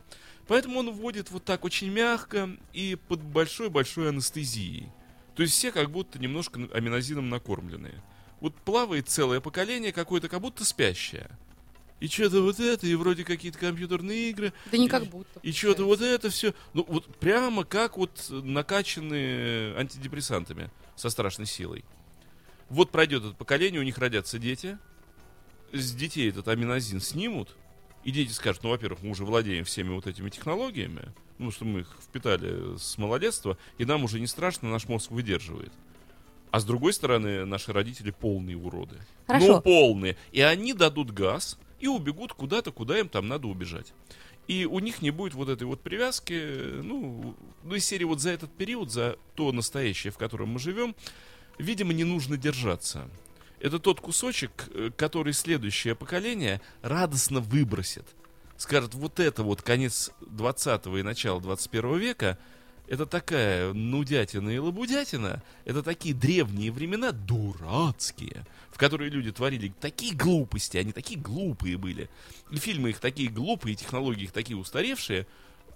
Поэтому он вводит вот так очень мягко и под большой-большой анестезией. То есть все как будто немножко аминозином накормленные. Вот плавает целое поколение какое-то, как будто спящее. И что-то вот это, и вроде какие-то компьютерные игры, Да не как будто. и что-то получается. вот это все. Ну, вот прямо как вот накачанные антидепрессантами со страшной силой. Вот пройдет это поколение, у них родятся дети. С детей этот аминозин снимут. И дети скажут, ну, во-первых, мы уже владеем всеми вот этими технологиями, ну, что мы их впитали с малолетства, и нам уже не страшно, наш мозг выдерживает. А с другой стороны, наши родители полные уроды. Хорошо. Ну, полные. И они дадут газ и убегут куда-то, куда им там надо убежать. И у них не будет вот этой вот привязки, ну, ну, из серии вот за этот период, за то настоящее, в котором мы живем, видимо, не нужно держаться. Это тот кусочек, э, который следующее поколение радостно выбросит. Скажет, вот это вот конец 20 и начало 21 века, это такая нудятина и лабудятина, это такие древние времена, дурацкие, в которые люди творили такие глупости, они такие глупые были. И фильмы их такие глупые, технологии их такие устаревшие.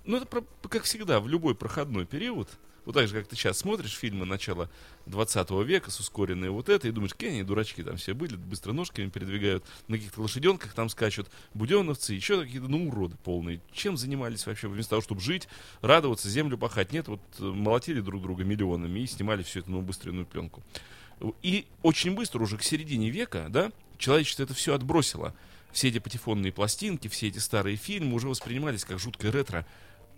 Ну, это, про- как всегда, в любой проходной период, вот так же, как ты сейчас смотришь фильмы начала 20 века с ускоренной вот это, и думаешь, какие они дурачки там все были, быстро ножками передвигают, на каких-то лошаденках там скачут, буденовцы, еще какие-то, ну, уроды полные. Чем занимались вообще, вместо того, чтобы жить, радоваться, землю пахать? Нет, вот э, молотили друг друга миллионами и снимали все это на убыстренную пленку. И очень быстро, уже к середине века, да, человечество это все отбросило. Все эти патефонные пластинки, все эти старые фильмы уже воспринимались как жуткое ретро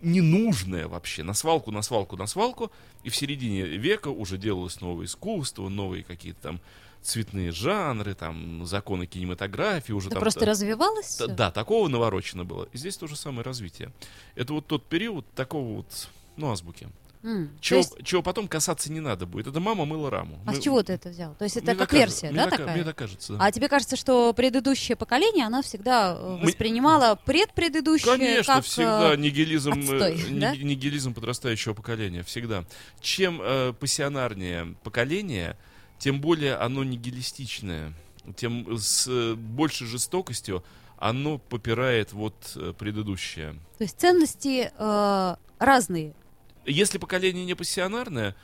ненужное вообще, на свалку, на свалку, на свалку, и в середине века уже делалось новое искусство, новые какие-то там цветные жанры, там законы кинематографии, уже Это там... просто та- развивалось? та-? Да, такого наворочено было. И здесь то же самое развитие. Это вот тот период такого вот, ну, азбуки. То Чего, есть- чего потом касаться не надо будет. Это мама мыла раму. а Мы- с чего ты это взял? То есть это мне как версия, мне да, так- такая? Мне так кажется, да. А тебе кажется, что предыдущее поколение, оно всегда э, Мы- воспринимало предпредыдущее Конечно, как... всегда э, нигилизм, э, отстой, да? нигилизм подрастающего поколения, всегда. Чем э, пассионарнее поколение, тем более оно нигилистичное, тем с э, большей жестокостью оно попирает вот предыдущее. То есть ценности э, разные. Если поколение не пассионарное,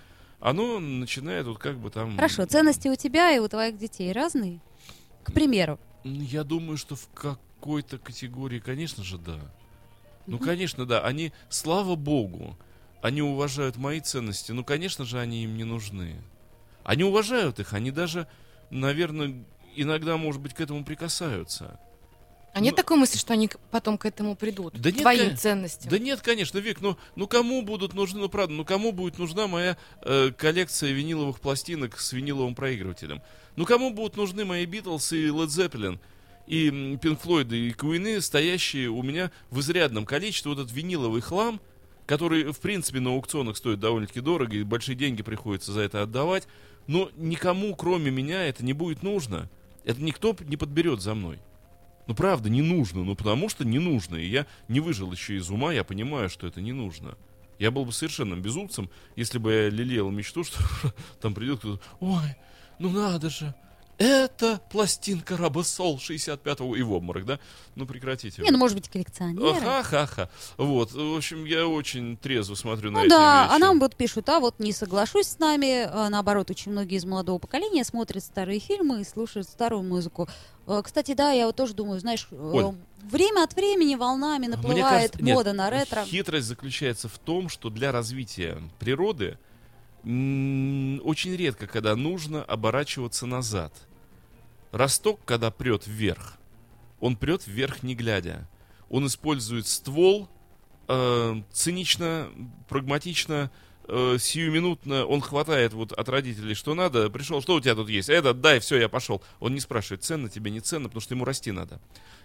оно начинает вот как бы там... Хорошо, ценности у тебя и у твоих детей разные? К примеру. Я думаю, что в какой-то категории, конечно же, да. Ну, конечно, да. Они, слава богу, они уважают мои ценности. Ну, конечно же, они им не нужны. Они уважают их, они даже, наверное, иногда, может быть, к этому прикасаются. А нет Ну- такой мысли, что они потом к этому придут? Да к нет, твоим ценностям. Да нет, конечно, Вик, ну, ну кому будут нужны, ну правда, ну кому будет нужна моя э, коллекция виниловых пластинок с виниловым проигрывателем? Ну кому будут нужны мои Битлз и Led Zeppelin? И Пинк Флойды, и Куины, стоящие у меня в изрядном количестве, вот этот виниловый хлам, который, в принципе, на аукционах стоит довольно-таки дорого, и большие деньги приходится за это отдавать, но никому, кроме меня, это не будет нужно. Это никто не подберет за мной. Ну, правда, не нужно. Ну, потому что не нужно. И я не выжил еще из ума, я понимаю, что это не нужно. Я был бы совершенным безумцем, если бы я лелеял мечту, что (laughs) там придет кто-то, ой, ну надо же, это пластинка Робосол 65-го и в обморок, да? Ну, прекратите. Не, ну, может быть, коллекционеры. Ха-ха-ха. Вот, в общем, я очень трезво смотрю на Ну эти да, вещи. а нам вот пишут, а вот не соглашусь с нами. А, Наоборот, очень многие из молодого поколения смотрят старые фильмы и слушают старую музыку. Э, Кстати, да, я вот тоже думаю, знаешь, э, Оль. время от времени волнами наплывает кажется- нет, мода на ретро. Хитрость заключается в том, что для развития природы очень редко, когда нужно оборачиваться назад. Росток, когда прет вверх, он прет вверх не глядя. Он использует ствол э, цинично, прагматично, э, сиюминутно. Он хватает вот от родителей, что надо. Пришел, что у тебя тут есть? Это, дай, все, я пошел. Он не спрашивает, ценно тебе, не ценно, потому что ему расти надо.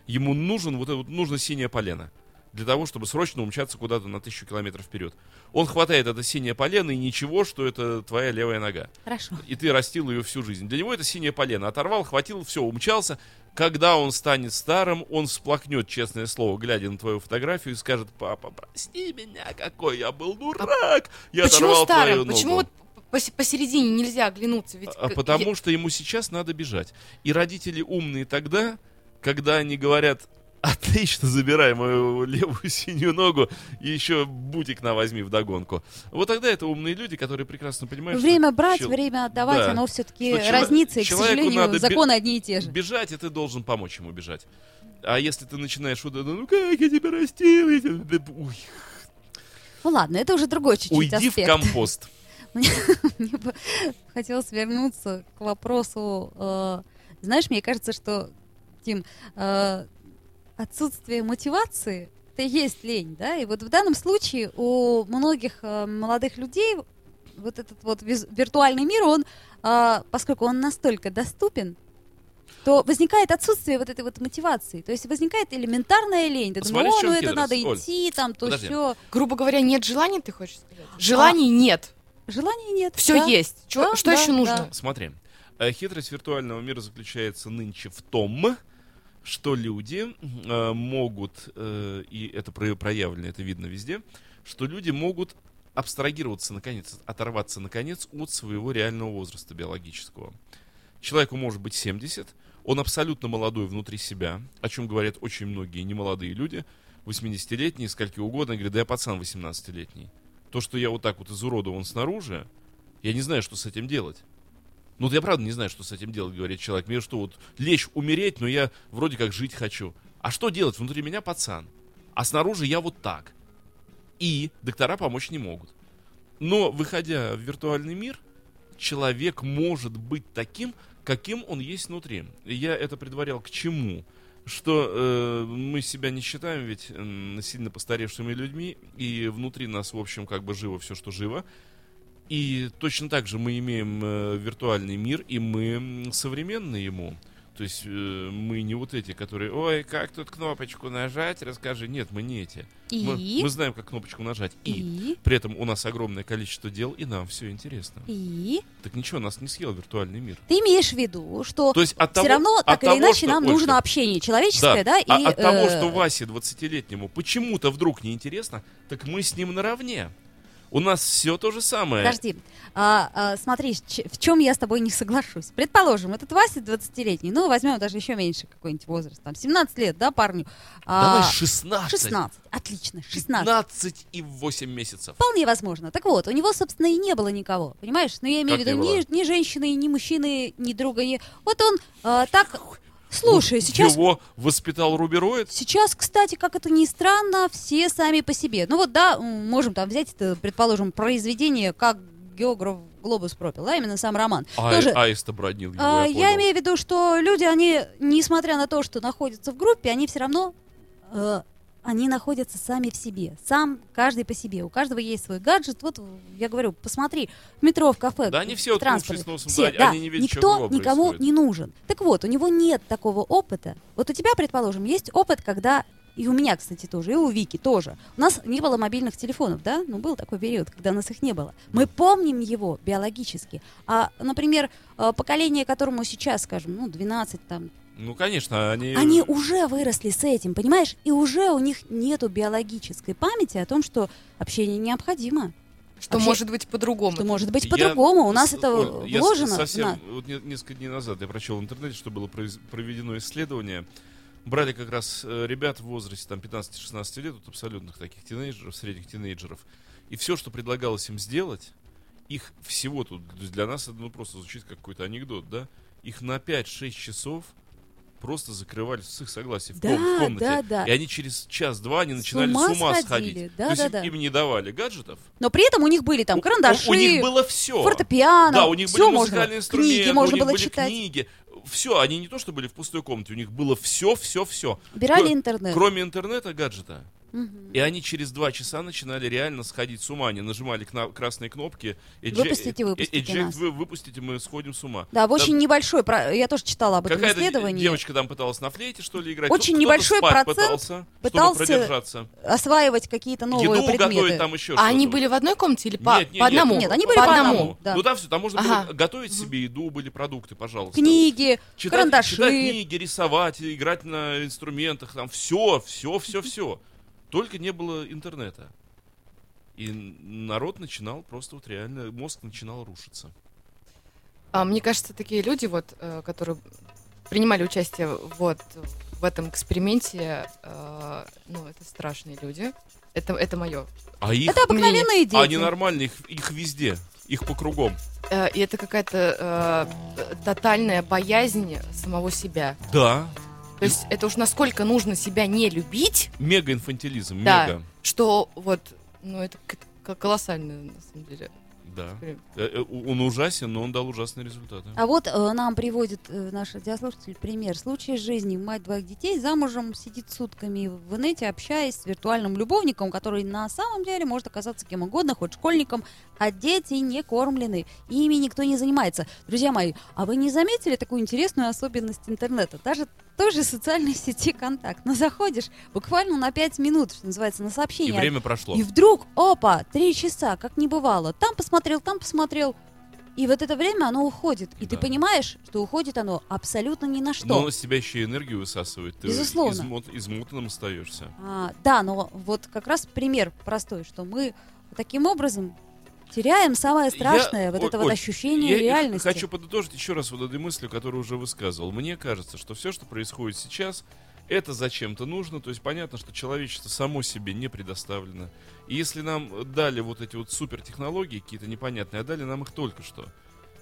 Ему нужен вот это вот, нужно синее полено для того, чтобы срочно умчаться куда-то на тысячу километров вперед. Он хватает это синее полено, и ничего, что это твоя левая нога. Хорошо. И ты растил ее всю жизнь. Для него это синее полено. Оторвал, хватил, все, умчался. Когда он станет старым, он всплакнет, честное слово, глядя на твою фотографию, и скажет, папа, прости меня, какой я был дурак. Я Почему оторвал твою старым? ногу». Почему вот пос- посередине нельзя оглянуться? Ведь А потому я- что ему сейчас надо бежать. И родители умные тогда, когда они говорят, отлично, забирай мою левую синюю ногу и еще бутик на возьми в догонку. Вот тогда это умные люди, которые прекрасно понимают, Время что брать, чел- время отдавать, Да. оно все-таки разнится, и, к сожалению, надо законы одни и те же. бежать, и ты должен помочь ему бежать. А если ты начинаешь вот это, ну как я тебя растил, я тебя- Ой, Ну ладно, это уже другой чуть-чуть уйди в аспект. компост. (laughs) (laughs) Мне бы хотелось вернуться к вопросу. э, знаешь, мне кажется, что, Тим, э, отсутствие мотивации это и есть лень, да? И вот в данном случае у многих э, молодых людей вот этот вот виртуальный мир, он, э, поскольку он настолько доступен, то возникает отсутствие вот этой вот мотивации. То есть возникает элементарная лень. Ты думаешь, ну это надо Оль. идти, там, то все. Грубо говоря, нет желания, ты хочешь сказать? Желаний нет. Желания нет. Все да. есть. Чё- Да, что да, еще нужно? да. Смотри, э, хитрость виртуального мира заключается нынче в том, что люди э, могут, э, и это про- проявлено, это видно везде, что люди могут абстрагироваться, наконец, оторваться, наконец, от своего реального возраста биологического. Человеку может быть 70, он абсолютно молодой внутри себя, о чем говорят очень многие немолодые люди, 80-летние, скольки угодно, говорят, да я пацан 18-летний. То, что я вот так вот изуродован снаружи, я не знаю, что с этим делать. Ну, вот я правда не знаю, что с этим делать, говорит человек. Мне что, вот лечь, умереть, но я вроде как жить хочу. А что делать? Внутри меня пацан. А снаружи я вот так. И доктора помочь не могут. Но, выходя в виртуальный мир, человек может быть таким, каким он есть внутри. Я это предварял к чему? Что э, мы себя не считаем ведь м, сильно постаревшими людьми, и внутри нас, в общем, как бы живо все, что живо. И точно так же мы имеем э, виртуальный мир, и мы современны ему. То есть э, мы не вот эти, которые, ой, как тут кнопочку нажать, расскажи. Нет, мы не эти. И? Мы, мы знаем, как кнопочку нажать. И. И? При этом у нас огромное количество дел, и нам все интересно. И? Так ничего, нас не съел виртуальный мир. Ты имеешь в виду, что То есть от все того- равно, от так или того, иначе, что, нам Ольга, нужно общение человеческое, да, а и... от того, э, что Васе 20-летнему почему-то вдруг неинтересно, так мы с ним наравне. У нас все то же самое. Подожди, А, а, смотри, в чем я с тобой не соглашусь. Предположим, этот Вася 20-летний, ну, возьмем даже еще меньше какой-нибудь возраст, там, 17 лет, да, парню? А, Давай 16. 16, отлично, 16. 15 и 8 месяцев. Вполне возможно. Так вот, у него, собственно, и не было никого, понимаешь? Ну, я имею Как в виду ни, ни женщины, ни мужчины, ни друга, ни... Вот он а, так... Слушай, сейчас... Его воспитал рубероид? Сейчас, кстати, как это ни странно, все сами по себе. Ну вот, да, можем там взять, это, предположим, произведение, как географ Глобус пропил, да, именно сам роман. А, Тоже, аиста бродил его, а, я я имею в виду, что люди, они, несмотря на то, что находятся в группе, они все равно, э, они находятся сами в себе. Сам, каждый по себе. У каждого есть свой гаджет. Вот, я говорю, посмотри, в метро, в кафе, Да они все носом, Все, они да, не видят, никто никому происходит. не нужен. Так вот, у него нет такого опыта. Вот у тебя, предположим, есть опыт, когда и у меня, кстати, тоже, и у Вики тоже. У нас не было мобильных телефонов, да? Ну, был такой период, когда у нас их не было. Мы помним его биологически. А, например, э, поколение, которому сейчас, скажем, ну, 12, там, Ну, конечно, они... они уже выросли с этим, понимаешь? И уже у них нету биологической памяти о том, что общение необходимо. Что Вообще, может быть по-другому? Что может быть Я по-другому. У нас с- это Оль, я вложено. совсем, на- вот не- несколько дней назад я прочел в интернете, что было проведено исследование. Брали как раз э, ребят в возрасте там 15-16 лет, вот абсолютных таких тинейджеров, средних тинейджеров. И все, что предлагалось им сделать, их всего тут, для нас это ну, просто звучит как какой-то анекдот, да? Их на 5-6 часов просто закрывали с их согласия в, Да, ком- в комнате. да, да. И они через час-два они С начинали ума с ума сходили. сходить. Да, То есть да, им- да. им не давали гаджетов. Но при этом у них были там карандаши, У, у них было все. фортепиано. Да, у них всё были можно музыкальные инструменты, Книги можно у них было были читать. книги. Все, они не то, что были в пустой комнате, у них было все, все, все. Убирали Кро- интернет. Кроме интернета, гаджета. И они через два часа начинали реально сходить с ума. Они нажимали кна- красные кнопки. эджек- Выпустите, выпустите эджект нас. вы- выпустите, мы сходим с ума. Да, в очень Там небольшой, я тоже читала об этом Какая-то исследовании, девочка там пыталась на флейте, что ли, играть. Очень Кто-то небольшой процент пытался, пытался чтобы продержаться. осваивать какие-то новые Еду предметы. готовить там еще А они что-то. были в одной комнате или по, Нет, нет, по одному? нет. Нет, они были по по одному. одному. да. Ну там все, там можно Ага. было готовить себе еду, были продукты, пожалуйста. Книги, читать, карандаши. читать книги, рисовать, играть на инструментах, там все, все, все, все. Только не было интернета. И народ начинал просто вот реально, мозг начинал рушиться. А, мне кажется, такие люди, вот, э, которые принимали участие вот в этом эксперименте, э, ну, это страшные люди. Это, это мое. А их, Это обыкновенные дети. они нормальные, их, их везде, их по кругом. Э, и это какая-то э, тотальная боязнь самого себя. Да, То есть это уж насколько нужно себя не любить, мега инфантилизм, Да. мега. что вот, ну, это к- к- колоссально, на самом деле. Да. Э, э, Он ужасен, но он дал ужасные результаты. А вот э, нам приводит э, наш радиослушатель пример. Случай из жизни. Мать двоих детей замужем сидит сутками в инете, общаясь с виртуальным любовником, который на самом деле может оказаться кем угодно, хоть школьником, а дети не кормлены, и ими никто не занимается. Друзья мои, а вы не заметили такую интересную особенность интернета? Даже той же социальной сети ВКонтакт. Но заходишь буквально на 5 минут, что называется, на И сообщение. время прошло. И вдруг, опа, три часа, как не бывало. Там посмотрел, там посмотрел. И вот это время оно уходит. И ты Да. понимаешь, что уходит оно абсолютно ни на что. Но он из тебя еще и энергию высасывает. Ты Безусловно. измот- измотанным остаешься. А, да, но вот как раз пример простой, что мы таким образом теряем самое страшное, Я- вот это вот Оль, ощущение Я реальности. хочу подытожить еще раз вот этой мыслью, которую уже высказывал. Мне кажется, что все, что происходит сейчас, это зачем-то нужно. То есть понятно, что человечество само себе не предоставлено. И если нам дали вот эти вот супертехнологии какие-то непонятные, а дали нам их только что.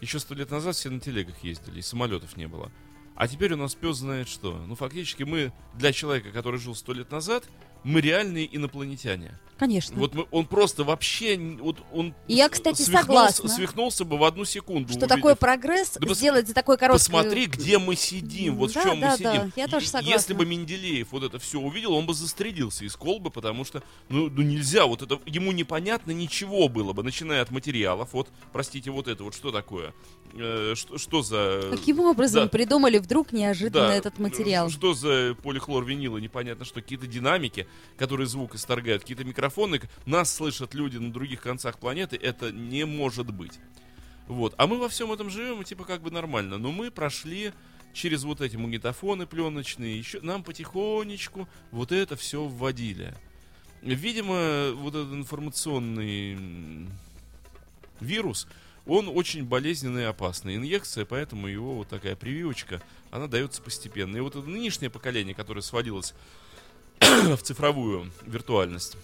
Еще сто лет назад все на телегах ездили, и самолетов не было. А теперь у нас пес знает что. Ну, фактически мы для человека, который жил сто лет назад, мы реальные инопланетяне. Конечно. Вот мы- он просто вообще, вот он я, кстати, свихнулся, согласна. свихнулся бы в одну секунду. что увидев. такое прогресс Да сделать за такой короткий... Посмотри, где мы сидим, вот Да, в чем да, мы да, сидим. я тоже согласна. Если бы Менделеев вот это все увидел, он бы застрелился из колбы, потому что, ну, ну нельзя, вот это, ему непонятно ничего было бы, начиная от материалов, вот, простите, вот это вот, что такое? Э, что, что за... Каким образом Да. придумали вдруг неожиданно Да, этот материал? Что за полихлорвинилы, непонятно что. Какие-то динамики, которые звук исторгают, какие-то микрофоны. Нас слышат люди на других концах планеты. Это не может быть. Вот. А мы во всем этом живем, и типа как бы нормально. Но мы прошли через вот эти магнитофоны пленочные. Еще нам потихонечку вот это все вводили. Видимо, вот этот информационный вирус, он очень болезненный и опасный. Инъекция, поэтому его вот такая прививочка, она дается постепенно. И вот это нынешнее поколение, которое сводилось в цифровую виртуальность,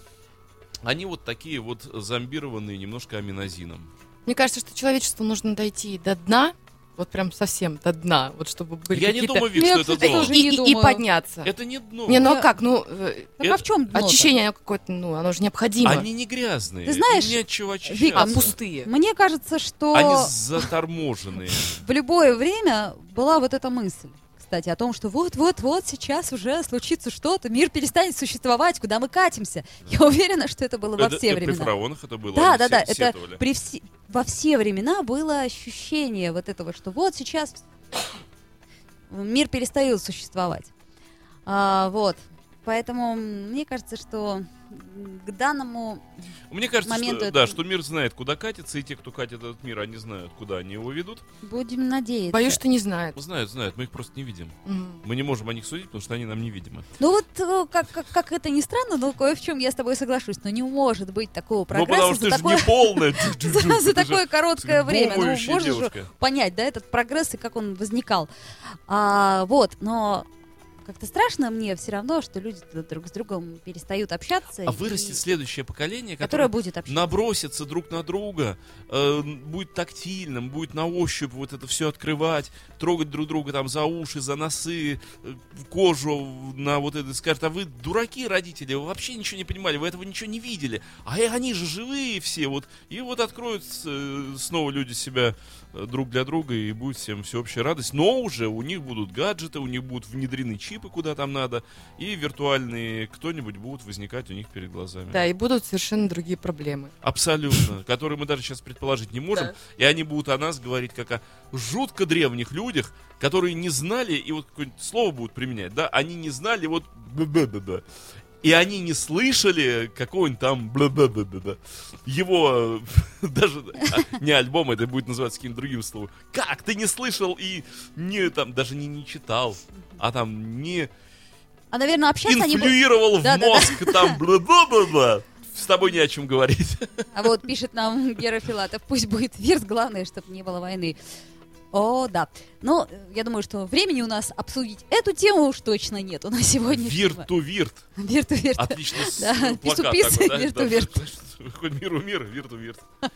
они вот такие вот зомбированные немножко аминозином. Мне кажется, что человечеству нужно дойти до дна, вот прям совсем до дна, вот чтобы были Я не думаю, Вик, Нет, что это дно. и, не и- и подняться. Это не дно. Не, ну а как? Ну, э, Так это- а в чем дно очищение оно какое-то, ну, оно же необходимо. Они не грязные. Ты знаешь, не чего очищаться. Вик, а пустые. Мне кажется, что Они заторможенные. в любое время была вот эта мысль, кстати, о том, что вот-вот-вот сейчас уже случится что-то, мир перестанет существовать, куда мы катимся. Я уверена, что это было во все это При времена. фараонах это было. Да, да, да, это при все, во все времена было ощущение вот этого, что вот сейчас мир перестает существовать. А, вот. Поэтому мне кажется, что к данному Мне кажется, моменту что, это- да, что мир знает, куда катится, и те, кто катит этот мир, они знают, куда они его ведут. будем надеяться. Боюсь, что не знает. Знают, знают, мы их просто не видим. Мгм. Мы не можем о них судить, потому что они нам невидимы. Ну вот, э, как, как, как это ни странно, но кое в чем я с тобой соглашусь. Но не может быть такого Ну, прогресса потому что за ты же не полная. (laughs) за, такое короткое время. Ну, можно же понять, да, этот прогресс и как он возникал. А, вот, но как-то страшно мне все равно, что люди друг с другом перестают общаться. А и- вырастет следующее поколение, которое которое будет общаться. набросится друг на друга, э, будет тактильным, будет на ощупь вот это все открывать, трогать друг друга там за уши, за носы, э, кожу, на вот это, скажет, а вы дураки, родители, вы вообще ничего не понимали, вы этого ничего не видели, а они же живые все, вот, и вот откроют э, снова люди себя друг для друга, и будет всем всеобщая радость, но уже у них будут гаджеты, у них будут внедрены чипы куда там надо, и виртуальные кто-нибудь будут возникать у них перед глазами. Да, и будут совершенно другие проблемы. Абсолютно. (laughs) Которые мы даже сейчас предположить не можем. Да. И они будут о нас говорить как о жутко древних людях, которые не знали, и вот какое-нибудь слово будут применять, да, они не знали вот. И они не слышали какого-нибудь там бла-бла-бла-бла. Его э, (laughs) даже а, не альбом, это будет называться каким-то другим словом. Как ты не слышал и не там даже не, не читал, а там не А, наверное, общаться они инфлюировал в Да, да, да. мозг там бла-бла-бла-бла. С тобой не о чем говорить. А вот пишет нам Гера Филатов, пусть будет вирс, главное, чтобы не было войны. О, да. Но э, я думаю, что времени у нас обсудить эту тему уж точно нет. У нас сегодня... Вирту-вирт. Вирту-вирт. Отлично Да, пису-пис, вирту-вирт. Хоть миру мир, вирту вирт. (laughs)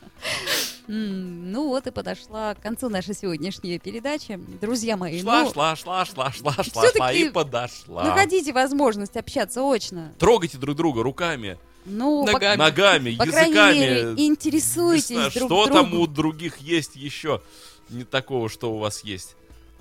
М, Ну вот и подошла к концу наша сегодняшняя передача. Друзья мои, Шла, ну, шла, шла, шла, шла, шла, шла и подошла. находите возможность общаться очно. Трогайте друг друга руками, Ну, по- Ногами. ногами, по, крайней языками. мере, интересуйтесь знаю, друг что другом. там у других есть еще не такого, что у вас есть.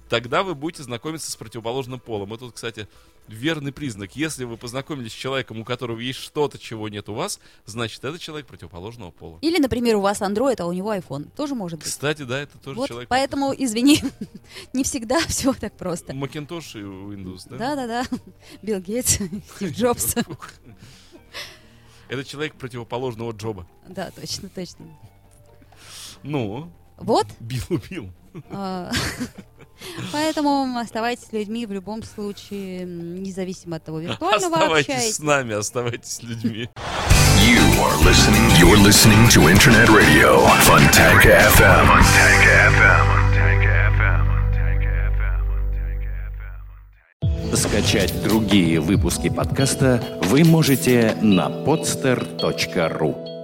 Тогда вы будете знакомиться с противоположным полом. Это, кстати, верный признак. Если вы познакомились с человеком, у которого есть что-то, чего нет у вас, значит, это человек противоположного пола. Или, например, у вас Android, а у него iPhone. Тоже может быть. Кстати, да, это тоже Вот, человек. поэтому, извини, (laughs) не всегда (laughs) все так просто. Macintosh и Windows, да? Да-да-да. (laughs) Билл Гейтс, Стив Джобс. Это человек противоположного Джоба. Да, точно, точно. Ну, Вот, Билл Билл. а, (laughs) поэтому оставайтесь людьми в любом случае, независимо от того, виртуально вы Оставайтесь с общаетесь. нами, оставайтесь с людьми. You are listening. You're listening to Internet Radio Fontanka FM. Fontanka FM. Скачать другие выпуски подкаста вы можете на podster.ru.